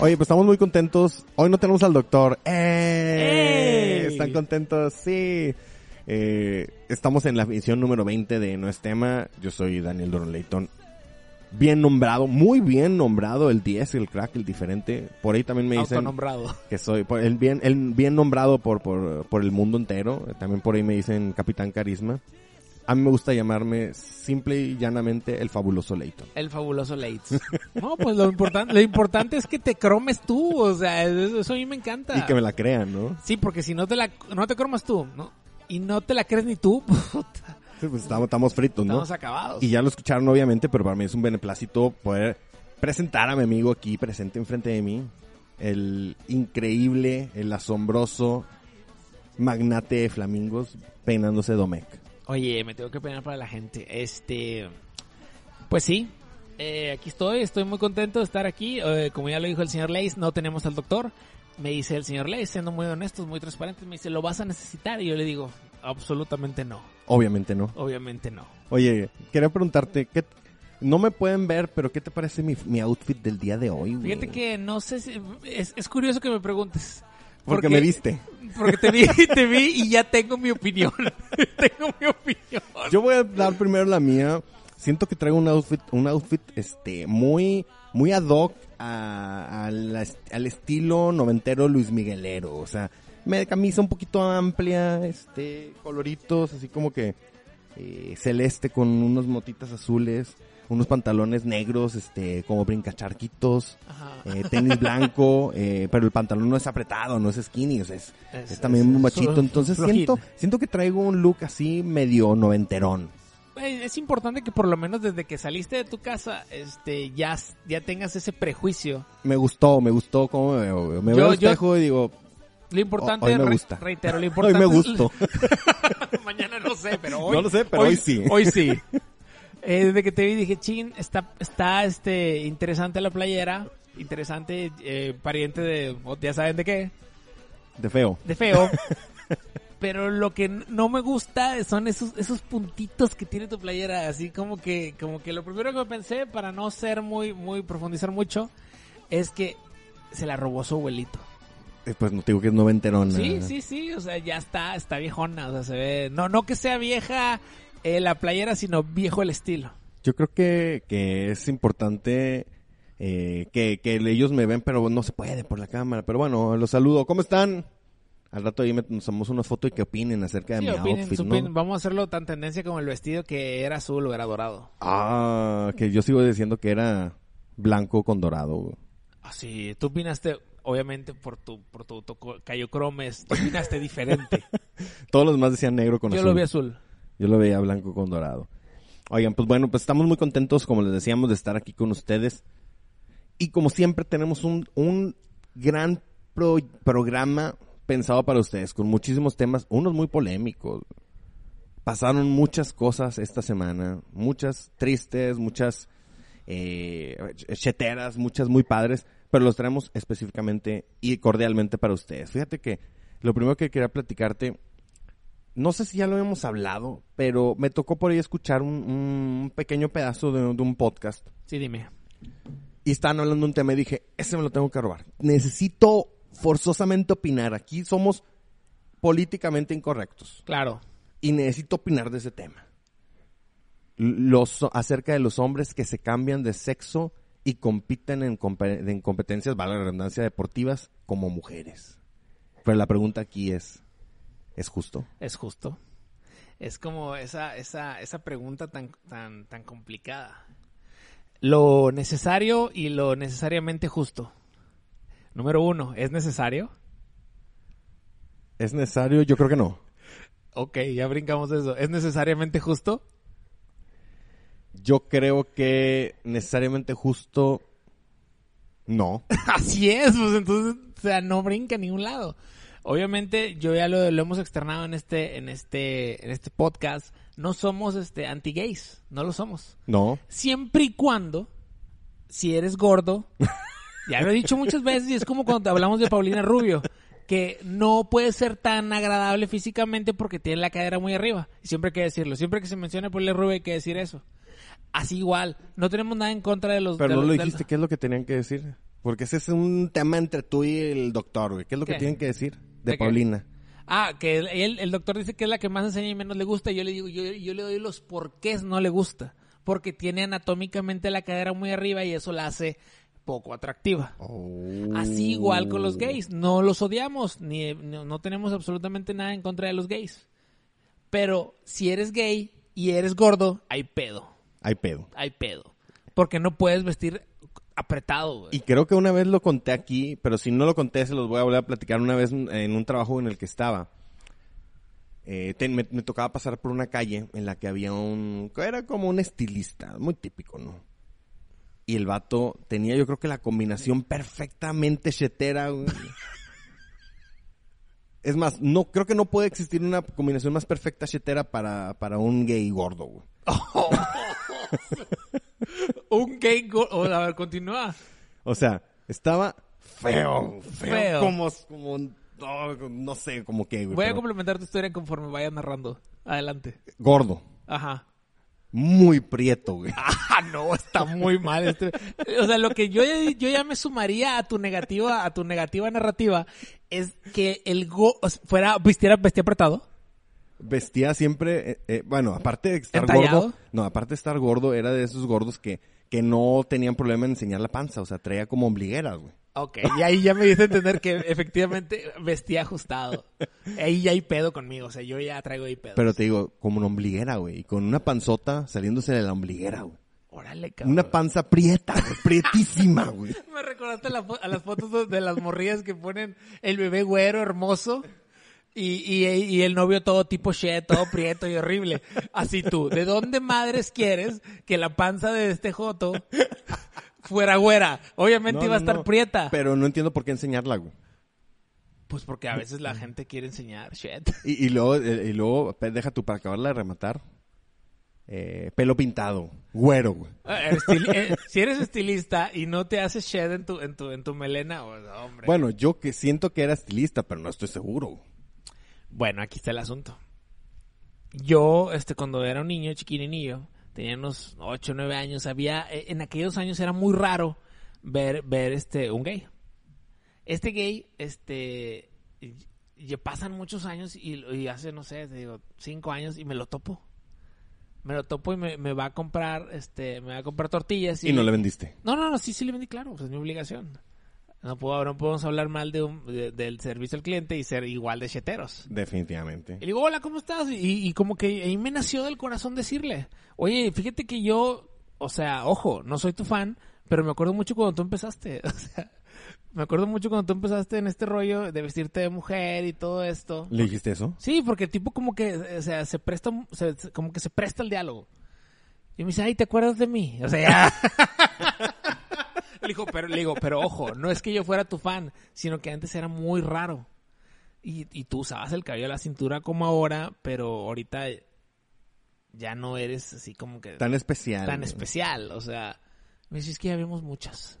Oye, pues estamos muy contentos. Hoy no tenemos al doctor. ¡Ey! Están contentos, sí. Estamos en la edición número 20 de No es tema. Yo soy Daniel Doron Leighton. Bien nombrado, muy bien nombrado el 10, el crack, el diferente. Por ahí también me dicen que soy el bien, el bien nombrado por, por, por el mundo entero. También por ahí me dicen Capitán Carisma. A mí me gusta llamarme simple y llanamente el fabuloso Leighton. El fabuloso Lates. No, pues lo importante, lo importante es que te cromes tú, o sea, eso, eso a mí me encanta. Y que me la crean, ¿no? Sí, porque si no te la, no te cromas tú, ¿no? Y no te la crees ni tú, puta, Sí, pues estamos, estamos fritos, ¿no? estamos acabados. Y ya lo escucharon obviamente, pero para mí es un beneplácito poder presentar a mi amigo aquí presente enfrente de mí. El increíble, el asombroso magnate de flamingos peinándose Domecq. Oye, me tengo que peinar para la gente. Este, pues sí, eh, aquí estoy, estoy muy contento de estar aquí. Eh, como ya lo dijo el señor Leis, no tenemos al doctor. Me dice el señor Leis, siendo muy honestos, muy transparentes, me dice, ¿lo vas a necesitar? Y yo le digo, absolutamente no, Obviamente no. obviamente no. Oye, quería preguntarte, ¿qué no me pueden ver, pero ¿qué te parece mi, mi outfit del día de hoy? güey? Fíjate que no sé si, es, es curioso que me preguntes. Porque me viste. Porque te vi, te vi y ya tengo mi opinión. tengo mi opinión. Yo voy a dar primero la mía. Siento que traigo un outfit, un outfit, este, muy, muy ad hoc a- a la al estilo noventero Luis Miguelero. O sea, me camisa un poquito amplia, este, coloritos, así como que eh, celeste con unas motitas azules, unos pantalones negros, este, como brincacharquitos, eh, tenis blanco, eh, pero el pantalón no es apretado, no es skinny, o sea, es, Es- es también es- un machito. Entonces siento, siento que traigo un look así medio noventerón. Es importante que por lo menos desde que saliste de tu casa, este, ya, ya tengas ese prejuicio. Me gustó, me gustó cómo me veo. Me Yo- veo al yo- espejo y digo, Lo importante, Hoy me re- gusta. reitero, lo hoy importante me es- gustó. Mañana no sé, pero hoy. No lo sé, pero hoy sí. Hoy sí. Eh, desde que te vi dije, chin, está, está este, interesante la playera. Interesante, eh, pariente de, ya saben de qué, De feo. de feo. Pero lo que no me gusta son esos, esos puntitos que tiene tu playera. Así como que, como que lo primero que me pensé, para no ser muy, muy, profundizar mucho, es que se la robó su abuelito. Eh, Pues no te digo que es noventerona. Sí, sí, sí, o sea, ya está, está viejona, o sea, se ve, no, no que sea vieja eh, la playera, sino viejo el estilo. Yo creo que, que es importante eh, que, que ellos me ven, pero no se puede por la cámara. Pero bueno, los saludo. ¿Cómo están? Al rato ahí me tomamos una foto y que opinen acerca de Sí, mi opinen, outfit, supinen, ¿no? vamos a hacerlo tan tendencia como el vestido que era azul o era dorado. Ah, que yo sigo diciendo que era blanco con dorado. Así, tú opinaste, obviamente por tu, por tu, tu co- Cayo Cromes, tú opinaste diferente. Todos los demás decían negro con Yo azul. lo vi azul. Yo lo veía blanco con dorado. Oigan, pues bueno, pues estamos muy contentos, como les decíamos, de estar aquí con ustedes. Y como siempre tenemos un, un gran pro- programa pensado para ustedes, con muchísimos temas, unos muy polémicos. Pasaron muchas cosas esta semana, muchas tristes, muchas eh, cheteras, muchas muy padres, pero los traemos específicamente y cordialmente para ustedes. Fíjate que lo primero que quería platicarte no sé si ya lo hemos hablado, pero me tocó por ahí escuchar un, un pequeño pedazo de, de un podcast Sí, dime. y estaban hablando de un tema y dije, ese me lo tengo que robar. Necesito forzosamente opinar. Aquí somos políticamente incorrectos Claro. y necesito opinar de ese tema. Los, acerca de los hombres que se cambian de sexo y compiten en, en competencias, vale la redundancia, deportivas como mujeres. Pero la pregunta aquí es, ¿es justo? Es justo. Es como esa, esa, esa pregunta tan, tan, tan complicada. Lo necesario y lo necesariamente justo. Número uno, ¿es necesario? ¿Es necesario? Yo creo que no. Ok, ya brincamos eso. ¿Es necesariamente justo? Yo creo que necesariamente justo no. Así es, pues entonces, o sea, no brinca a ningún lado. Obviamente, yo ya lo, lo hemos externado en este, en este, en este podcast. No somos este anti-gays, no lo somos. No. Siempre y cuando, si eres gordo, ya lo he dicho muchas veces y es como cuando hablamos de Paulina Rubio, que no puede ser tan agradable físicamente porque tiene la cadera muy arriba. Y siempre hay que decirlo, siempre que se menciona Paulina Rubio hay que decir eso. Así igual, no tenemos nada en contra de los... Pero de no los- lo dijiste, ¿qué es lo que tenían que decir? Porque ese es un tema entre tú y el doctor, güey. ¿Qué es lo ¿Qué? que tienen que decir? De, ¿De qué? Paulina. Ah, que él, el doctor dice que es la que más enseña y menos le gusta. Y yo le digo, yo, yo le doy los porqués no le gusta. Porque tiene anatómicamente la cadera muy arriba y eso la hace poco atractiva. Así igual con los gays. No los odiamos, ni, no, no tenemos absolutamente nada en contra de los gays. Pero si eres gay y eres gordo, hay pedo. Hay pedo. Hay pedo. Porque no puedes vestir apretado, güey. Y creo que una vez lo conté aquí, pero si no lo conté, se los voy a volver a platicar una vez en un trabajo en el que estaba. Eh, te- me, me tocaba pasar por una calle en la que había un... Era como un estilista, muy típico, ¿no? Y el vato tenía yo creo que la combinación perfectamente chetera, güey. Es más, no, creo que no puede existir una combinación más perfecta chetera para, para un gay gordo, güey. Un gay gordo. A ver, continúa. O sea, estaba feo, feo, Feo. como, como, no, no sé, como que, güey, Voy a pero complementar tu historia conforme vayas narrando. Adelante. gordo, Ajá. muy prieto, güey. Ah, no, está muy mal. este- O sea, lo que yo, yo ya me sumaría a tu negativa, a tu negativa narrativa, es que el go o sea, fuera, vistiera, vestía apretado. Vestía siempre, eh, eh, bueno, aparte de estar ¿Entallado? gordo, no, aparte de estar gordo, era de esos gordos que, que no tenían problema en enseñar la panza, o sea, traía como ombligueras, güey. Ok, y ahí ya me dice entender que efectivamente vestía ajustado. Ahí ya hay pedo conmigo, o sea, yo ya traigo ahí pedo. Pero te digo, como una ombliguera, güey, y con una panzota saliéndose de la ombliguera, güey. Órale, cabrón. Una panza prieta, güey, prietísima, güey. Me recordaste la fo- a las fotos de las morrillas que ponen el bebé güero hermoso y, y, y el novio todo tipo shed, todo prieto y horrible. Así tú, ¿de dónde madres quieres que la panza de este joto fuera güera? Obviamente No, iba a estar no. prieta. Pero no entiendo por qué enseñarla, güey. Pues porque a veces la gente quiere enseñar shed. Y, y luego, eh, y luego, pe- deja tú para acabarla de rematar. Eh, pelo pintado, güero, güey. Eh, estil- eh, si eres estilista y no te haces shed en tu, en tu, en tu melena, pues, hombre. Bueno, yo que siento que era estilista, pero no estoy seguro. Bueno, aquí está el asunto. Yo, este, cuando era un niño, chiquininillo, tenía unos 8 o 9 años, había, eh, en aquellos años era muy raro ver, ver, este, un gay. Este gay, este, y- y pasan muchos años y, y hace, no sé, te digo, 5 años y me lo topo. Me lo topo y me, me va a comprar, este, me va a comprar tortillas Y no le vendiste. no, no, no, sí, sí le vendí claro, pues es mi obligación. No, puedo, no podemos hablar mal de un- de- del servicio al cliente y ser igual de cheteros. Definitivamente. Y le digo, hola, ¿cómo estás? Y, y como que ahí me nació del corazón decirle, oye, fíjate que yo, o sea, ojo, no soy tu fan, pero me acuerdo mucho cuando tú empezaste. O sea, me acuerdo mucho cuando tú empezaste en este rollo de vestirte de mujer y todo esto. ¿Le dijiste eso? Sí, porque el tipo como que, o sea, se presta, se- como que se presta el diálogo. Y me dice, ay, ¿te acuerdas de mí? O sea, le digo, pero, le digo, pero ojo, no es que yo fuera tu fan, sino que antes era muy raro. Y, y tú usabas el cabello a la cintura como ahora, pero ahorita ya no eres así como que Tan especial. tan especial. O sea, me dices que ya vemos muchas.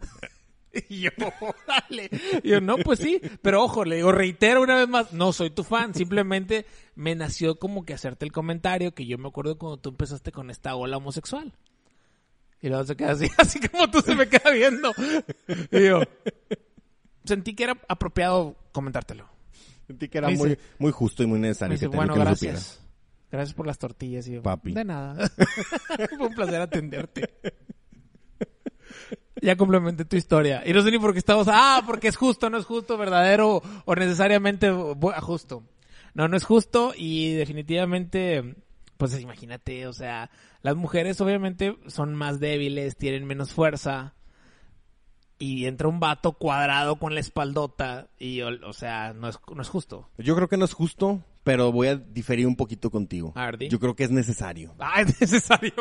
y yo, órale. Y yo, no, pues sí. Pero ojo, le digo, reitero una vez más, no soy tu fan. Simplemente me nació como que hacerte el comentario que yo me acuerdo cuando tú empezaste con esta ola homosexual. Y luego se queda así, así como tú se me queda viendo. Y yo, sentí que era apropiado comentártelo. Sentí que era dice- muy, muy justo y muy necesario dice, que, te- bueno, que lo gracias. supieras. Gracias por las tortillas. Y yo, Papi. De nada. Fue un placer atenderte. ya complementé tu historia. Y no sé ni por qué estamos... Ah, porque es justo, no es justo, verdadero o necesariamente justo. No, no es justo y definitivamente... Pues imagínate, o sea, las mujeres obviamente son más débiles, tienen menos fuerza. Y entra un vato cuadrado con la espaldota y, o, o sea, no es, no es justo. Yo creo que no es justo, pero voy a diferir un poquito contigo. A ver, di. Yo creo que es necesario. Ah, es necesario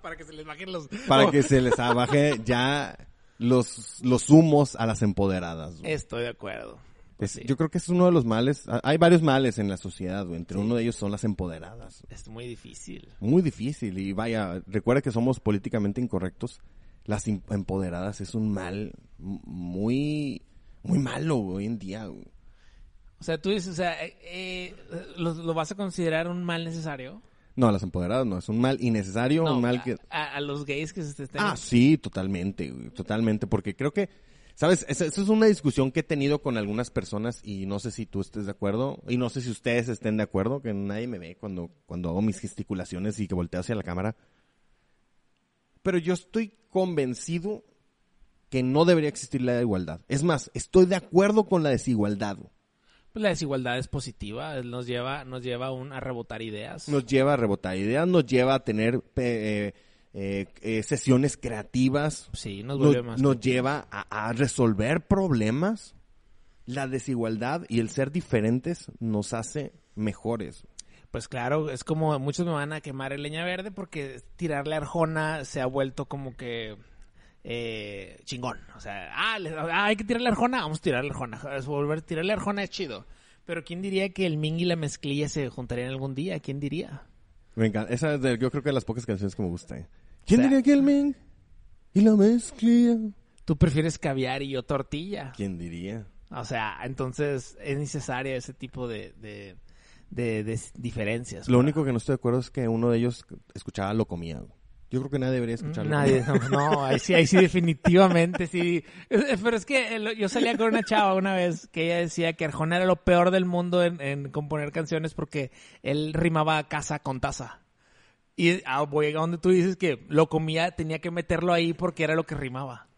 para que se les bajen los... Para Oh, que se les baje ya los, los humos a las empoderadas. Estoy de acuerdo. Pues sí. Yo creo que es uno de los males. Hay varios males en la sociedad, güey. Entre uno de ellos son las empoderadas. Es muy difícil. Muy difícil. Y vaya, recuerda que somos políticamente incorrectos. Las empoderadas es un mal muy, muy malo güey, hoy en día. güey. O sea, tú dices, o sea, eh, eh, ¿lo, lo vas a considerar un mal necesario? No, las empoderadas no. Es un mal innecesario, No, un mal a, que... a- a los gays que se estén... Ah, sí, totalmente, güey, totalmente, porque creo que, ¿sabes? Esa, esa es una discusión que he tenido con algunas personas y no sé si tú estés de acuerdo y no sé si ustedes estén de acuerdo, que nadie me ve cuando, cuando hago mis gesticulaciones y que volteo hacia la cámara. Pero yo estoy convencido que no debería existir la igualdad. Es más, estoy de acuerdo con la desigualdad. Pues la desigualdad es positiva, nos lleva, nos lleva a, un- a rebotar ideas. Nos lleva a rebotar ideas, nos lleva a tener eh, eh, eh, sesiones creativas, Sí, nos nos, vuelve más... nos lleva a, a resolver problemas. La desigualdad y el ser diferentes nos hace mejores. Pues claro, es como muchos me van a quemar el leña verde porque tirarle Arjona se ha vuelto como que eh, chingón. O sea, ah, ah, hay que tirarle Arjona, vamos a tirarle Arjona. Es Volver a tirarle Arjona es chido. Pero ¿quién diría que el Ming y la mezclilla se juntarían algún día? ¿Quién diría? Me encanta. Esa es de, yo creo que de las pocas canciones que me gustan. ¿Quién O sea- diría que el Ming y la mezclilla? Tú prefieres caviar y yo tortilla. ¿Quién diría? O sea, entonces es necesaria ese tipo de, de, de- de diferencias. Lo único que no estoy de acuerdo es que uno de ellos escuchaba lo comía. güey. Yo creo que nadie debería escucharlo. Nadie, no, no, ahí sí, ahí sí definitivamente sí. Pero es que yo salía con una chava una vez que ella decía que Arjona era lo peor del mundo en, en componer canciones porque él rimaba casa con taza. Y ah, voy a donde tú dices que lo comía, tenía que meterlo ahí porque era lo que rimaba.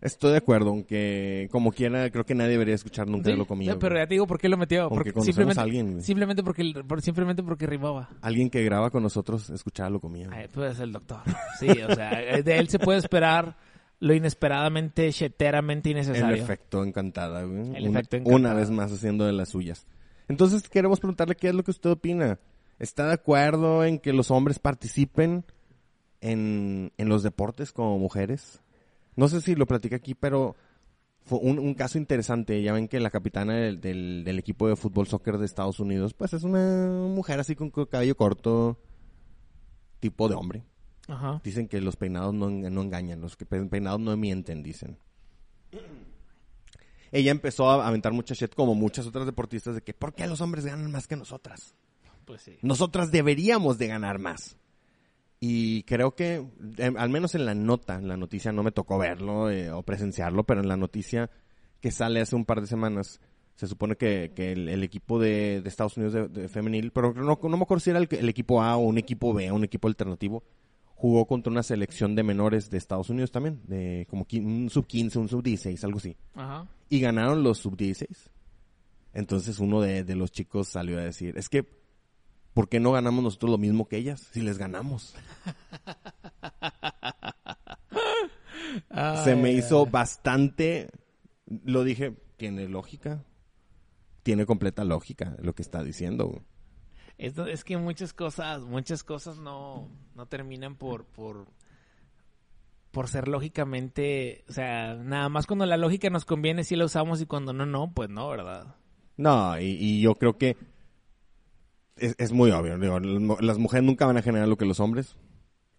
Estoy de acuerdo, aunque como quiera, creo que nadie debería escuchar nunca Sí, lo comía. Pero ya te digo por qué lo metió. Porque simplemente, a alguien, simplemente porque por- simplemente porque rimaba. Alguien que graba con nosotros escuchaba lo comía. Ay, pues el doctor. Sí, o sea, de él se puede esperar lo inesperadamente, cheteramente El innecesario. efecto encantada, güey. El una, efecto encantada. una vez más haciendo de las suyas. Entonces queremos preguntarle qué es lo que usted opina. ¿Está de acuerdo en que los hombres participen en, en los deportes como mujeres? No sé si lo platica aquí, pero fue un, un caso interesante. Ya ven que la capitana del, del, del equipo de fútbol soccer de Estados Unidos, pues es una mujer así con cabello corto, tipo de hombre. Ajá. Dicen que los peinados no, en- no engañan, los que pe- peinados no mienten, dicen. Ella empezó a aventar mucha shit como muchas otras deportistas de que ¿por qué los hombres ganan más que nosotras? Pues sí. Nosotras deberíamos de ganar más. Y creo que, em, al menos en la nota, en la noticia no me tocó verlo eh, o presenciarlo, pero en la noticia que sale hace un par de semanas, se supone que, que el, el equipo de, de Estados Unidos de, de femenil, pero no, no me acuerdo si era el, el equipo A o un equipo B, un equipo alternativo, jugó contra una selección de menores de Estados Unidos también, de como un sub 15, un sub 16, algo así. Ajá. Y ganaron los sub 16. Entonces uno de, de los chicos salió a decir, es que, ¿por qué no ganamos nosotros lo mismo que ellas? Si les ganamos. Se me hizo bastante, lo dije, tiene lógica. Tiene completa lógica lo que está diciendo. Esto, es que muchas cosas, muchas cosas no, no terminan por, por, por ser lógicamente, o sea, nada más cuando la lógica nos conviene sí la usamos y cuando no, no, pues no, ¿verdad? No, y, y yo creo que es, es muy obvio. digo, las mujeres nunca van a generar lo que los hombres,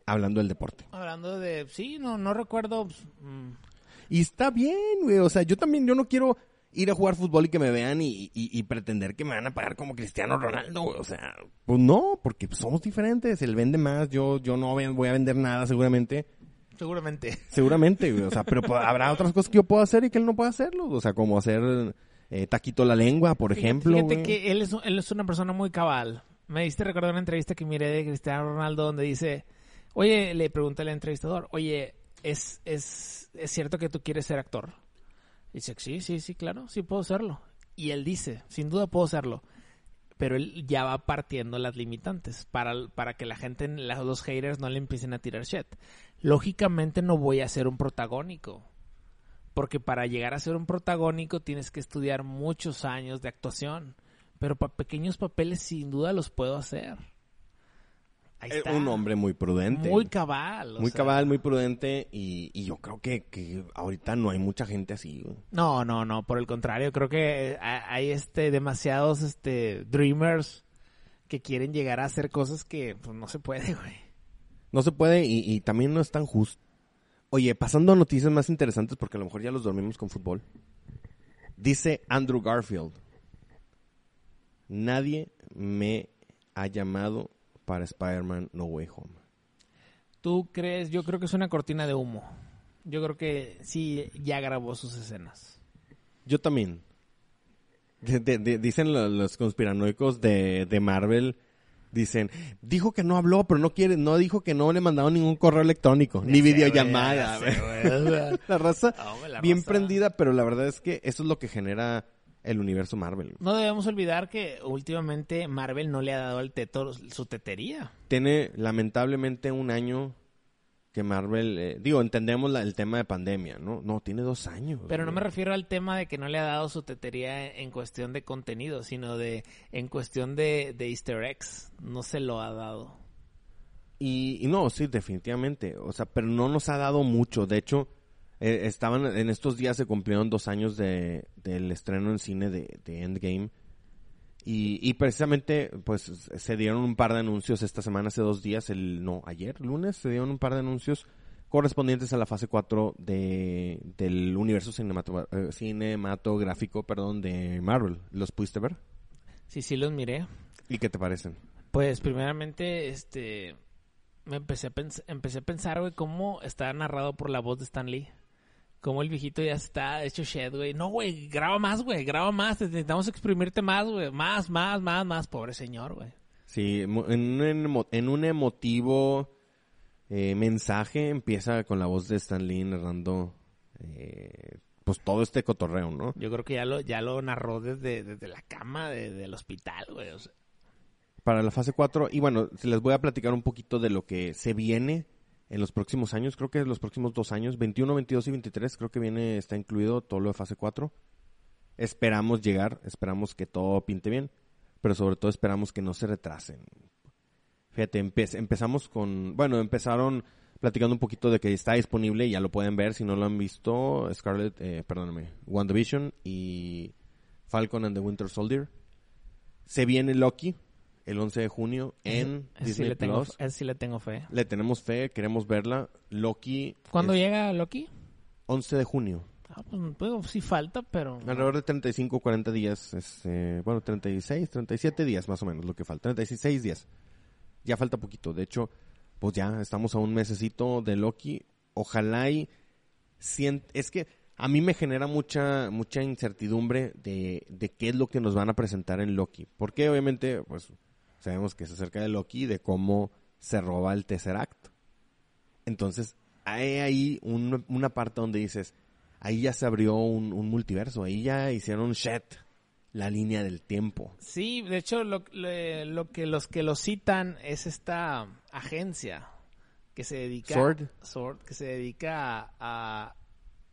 hablando del deporte. Hablando de, sí, no, no recuerdo, pues, mm, Y está bien, güey. O sea, yo también, yo no quiero ir a jugar fútbol y que me vean y, y- y pretender que me van a pagar como Cristiano Ronaldo, güey. O sea, pues no, porque pues, somos diferentes. Él vende más, yo, yo no voy a vender nada seguramente. seguramente. Seguramente, güey. O sea, pero habrá otras cosas que yo puedo hacer y que él no pueda hacerlo. O sea, como hacer eh, taquito la lengua, por Fíjate- ejemplo. Fíjate que él es, él es una persona muy cabal. Me diste recordar una entrevista que miré de Cristiano Ronaldo donde dice, oye, le pregunta al entrevistador, oye, ¿es, es, ¿es cierto que tú quieres ser actor? Dice, sí, sí, sí, claro, sí puedo serlo. Y él dice, sin duda puedo serlo. Pero él ya va partiendo las limitantes para, para que la gente, los haters no le empiecen a tirar shit. Lógicamente no voy a ser un protagónico. Porque para llegar a ser un protagónico tienes que estudiar muchos años de actuación. Pero para pequeños papeles sin duda los puedo hacer. Ahí Eh, está. Un hombre muy prudente. Muy cabal. Muy sea. cabal, muy prudente. Y, y yo creo que, que ahorita no hay mucha gente así, güey. No, no, no, por el contrario, creo que ha- hay este demasiados este dreamers que quieren llegar a hacer cosas que pues, no se puede, güey. No se puede y, y también no es tan justo. Oye, pasando a noticias más interesantes, porque a lo mejor ya los dormimos con fútbol. Dice Andrew Garfield. Nadie me ha llamado para Spider-Man No Way Home. ¿Tú crees? Yo creo que es una cortina de humo. Yo creo que sí ya grabó sus escenas. Yo también. De- de- de- dicen lo- los, conspiranoicos de, de Marvel. Dicen, dijo que no habló, pero no quiere, no dijo que no le mandaron ningún correo electrónico, ni Ya videollamada. La raza No, hombre, la bien raza. prendida, pero la verdad es que eso es lo que genera el universo Marvel. No debemos olvidar que últimamente Marvel no le ha dado al teto su tetería. Tiene lamentablemente un año que Marvel, eh, digo, entendemos la- el tema de pandemia, ¿no? No, tiene dos años. Pero no güey. me refiero al tema de que no le ha dado su tetería en cuestión de contenido, sino de en cuestión de, de easter eggs. No se lo ha dado. Y, y no, sí, definitivamente. O sea, pero no nos ha dado mucho. De hecho, eh, estaban en estos días se cumplieron dos años de, del estreno en cine de, de Endgame. Y, y precisamente, pues, se dieron un par de anuncios esta semana, hace dos días, el, no, ayer, lunes, se dieron un par de anuncios correspondientes a la fase 4 de, del universo eh, cinematográfico, perdón, de Marvel. ¿Los pudiste ver? Sí, sí los miré. ¿Y qué te parecen? Pues primeramente, este, me empecé a, pens- empecé a pensar, güey, cómo está narrado por la voz de Stan Lee. Cómo el viejito ya está hecho shed, güey. No, güey, graba más, güey, graba más. Necesitamos exprimirte más, güey. Más, más, más, más. Pobre señor, güey. Sí, en un, en un emotivo eh, mensaje empieza con la voz de Stan Lee narrando eh, pues todo este cotorreo, ¿no? Yo creo que ya lo, ya lo narró desde, desde la cama de- del hospital, güey. O sea, Para la fase 4, y bueno, les voy a platicar un poquito de lo que se viene en los próximos años, creo que en los próximos dos años, 21, 22 y 23, creo que viene, está incluido todo lo de fase 4. Esperamos llegar, esperamos que todo pinte bien, pero sobre todo esperamos que no se retrasen. Fíjate, empe- empezamos con, bueno, empezaron platicando un poquito de que está disponible, ya lo pueden ver si no lo han visto, Scarlet, eh, perdóname, WandaVision y Falcon and the Winter Soldier. Se viene Loki el 11 de junio en sí, Disney le tengo, Plus. ese sí le tengo fe. Le tenemos fe, queremos verla. Loki. ¿Cuándo es llega Loki? 11 de junio. Ah, pues, pues, sí falta, pero... Alrededor de 35, 40 días. es, eh, bueno, 36, 37 días más o menos lo que falta. 36 días. Ya falta poquito. De hecho, pues ya estamos a un mesecito de Loki. Ojalá y... es que a mí me genera mucha mucha incertidumbre de, de qué es lo que nos van a presentar en Loki. Porque obviamente, pues, sabemos que es acerca de Loki, de cómo se roba el Tesseract. Entonces, hay ahí un- una parte donde dices, ahí ya se abrió un, un multiverso, ahí ya hicieron shed la línea del tiempo. Sí, de hecho, lo, le- lo que los que lo citan es esta agencia que se dedica... Sword. Sword, que se dedica a,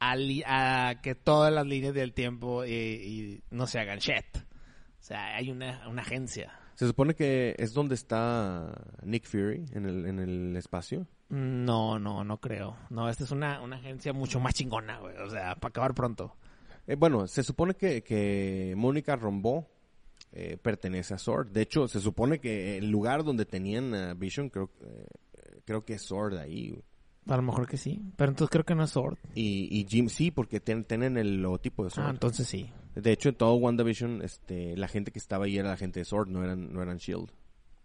a, li- a que todas las líneas del tiempo y, y no se hagan shit. O sea, hay una, una agencia. Se supone que es donde está Nick Fury en el, en el espacio. No, no, no creo. No, esta es una, una agencia mucho más chingona, güey. O sea, para acabar pronto. Eh, bueno, se supone que, que Mónica Rombo eh, pertenece a Sword. De hecho, se supone que el lugar donde tenían a Vision, creo, eh, creo que es Sword ahí. güey. A lo mejor que sí. Pero entonces creo que no es Sword. Y, y Jim sí, porque ten- tienen el logotipo de Sword. Ah, entonces sí. De hecho, en todo WandaVision, este, la gente que estaba ahí era la gente de Sword, no eran, no eran Shield.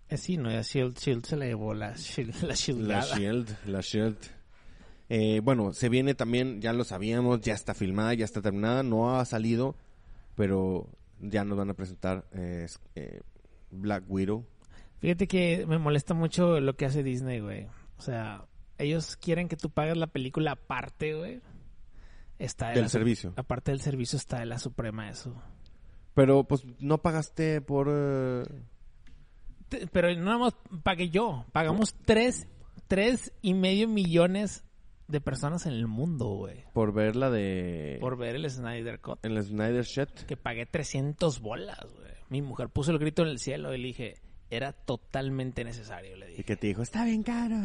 Eh, sí, no, ya Shield, Shield se le llevó la Shield, la La Shieldada. Shield, la Shield. Eh, bueno, se viene también, ya lo sabíamos, ya está filmada, ya está terminada, no ha salido, pero ya nos van a presentar eh, eh, Black Widow. Fíjate que me molesta mucho lo que hace Disney, güey. O sea, ellos quieren que tú pagues la película aparte, güey. Está de Del la servicio. Aparte del servicio está de la suprema eso. Pero pues no pagaste por... eh, Pero no nada más pagué yo. Pagamos tres, tres y medio millones de personas en el mundo, güey. por ver la de... Por ver el Snyder Cut. En la Snyder Shot. Que pagué 300 bolas, güey. Mi mujer puso el grito en el cielo y le dije, era totalmente necesario, le Y dije. que te dijo, está bien caro.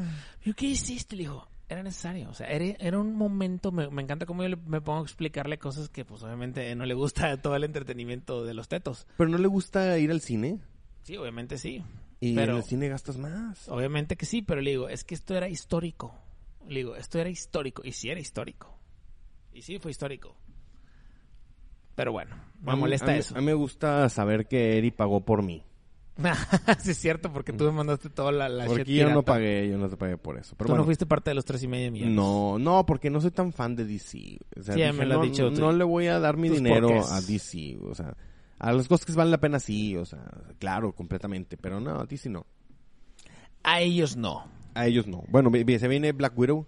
¿Yo qué hiciste? Le dijo, era necesario. O sea, era, era un momento, me, me encanta cómo yo le- me pongo a explicarle cosas que pues obviamente no le gusta todo el entretenimiento de los tetos. Pero no le gusta ir al cine. Sí, obviamente sí. Y Pero- en el cine gastas más. Obviamente que sí, pero le digo, es que esto era histórico. Le digo, esto era histórico. Y sí era histórico. Y sí fue histórico. Pero bueno, me A molesta mí- eso. A mí me gusta saber que Eri pagó por mí. sí es cierto, porque tú me mandaste toda la, la Porque yo no pagué, yo no te pagué por eso. Pero Tú bueno, no fuiste parte de los tres y medio millones. no, no, porque no soy tan fan de DC. O sea, Sí, dije, me lo has no, dicho tú. no le voy a dar mi dinero a DC. O sea, a las cosas que valen la pena sí, o sea, claro, completamente. Pero no, a DC no. A ellos no. A ellos no. Bueno, se viene Black Widow.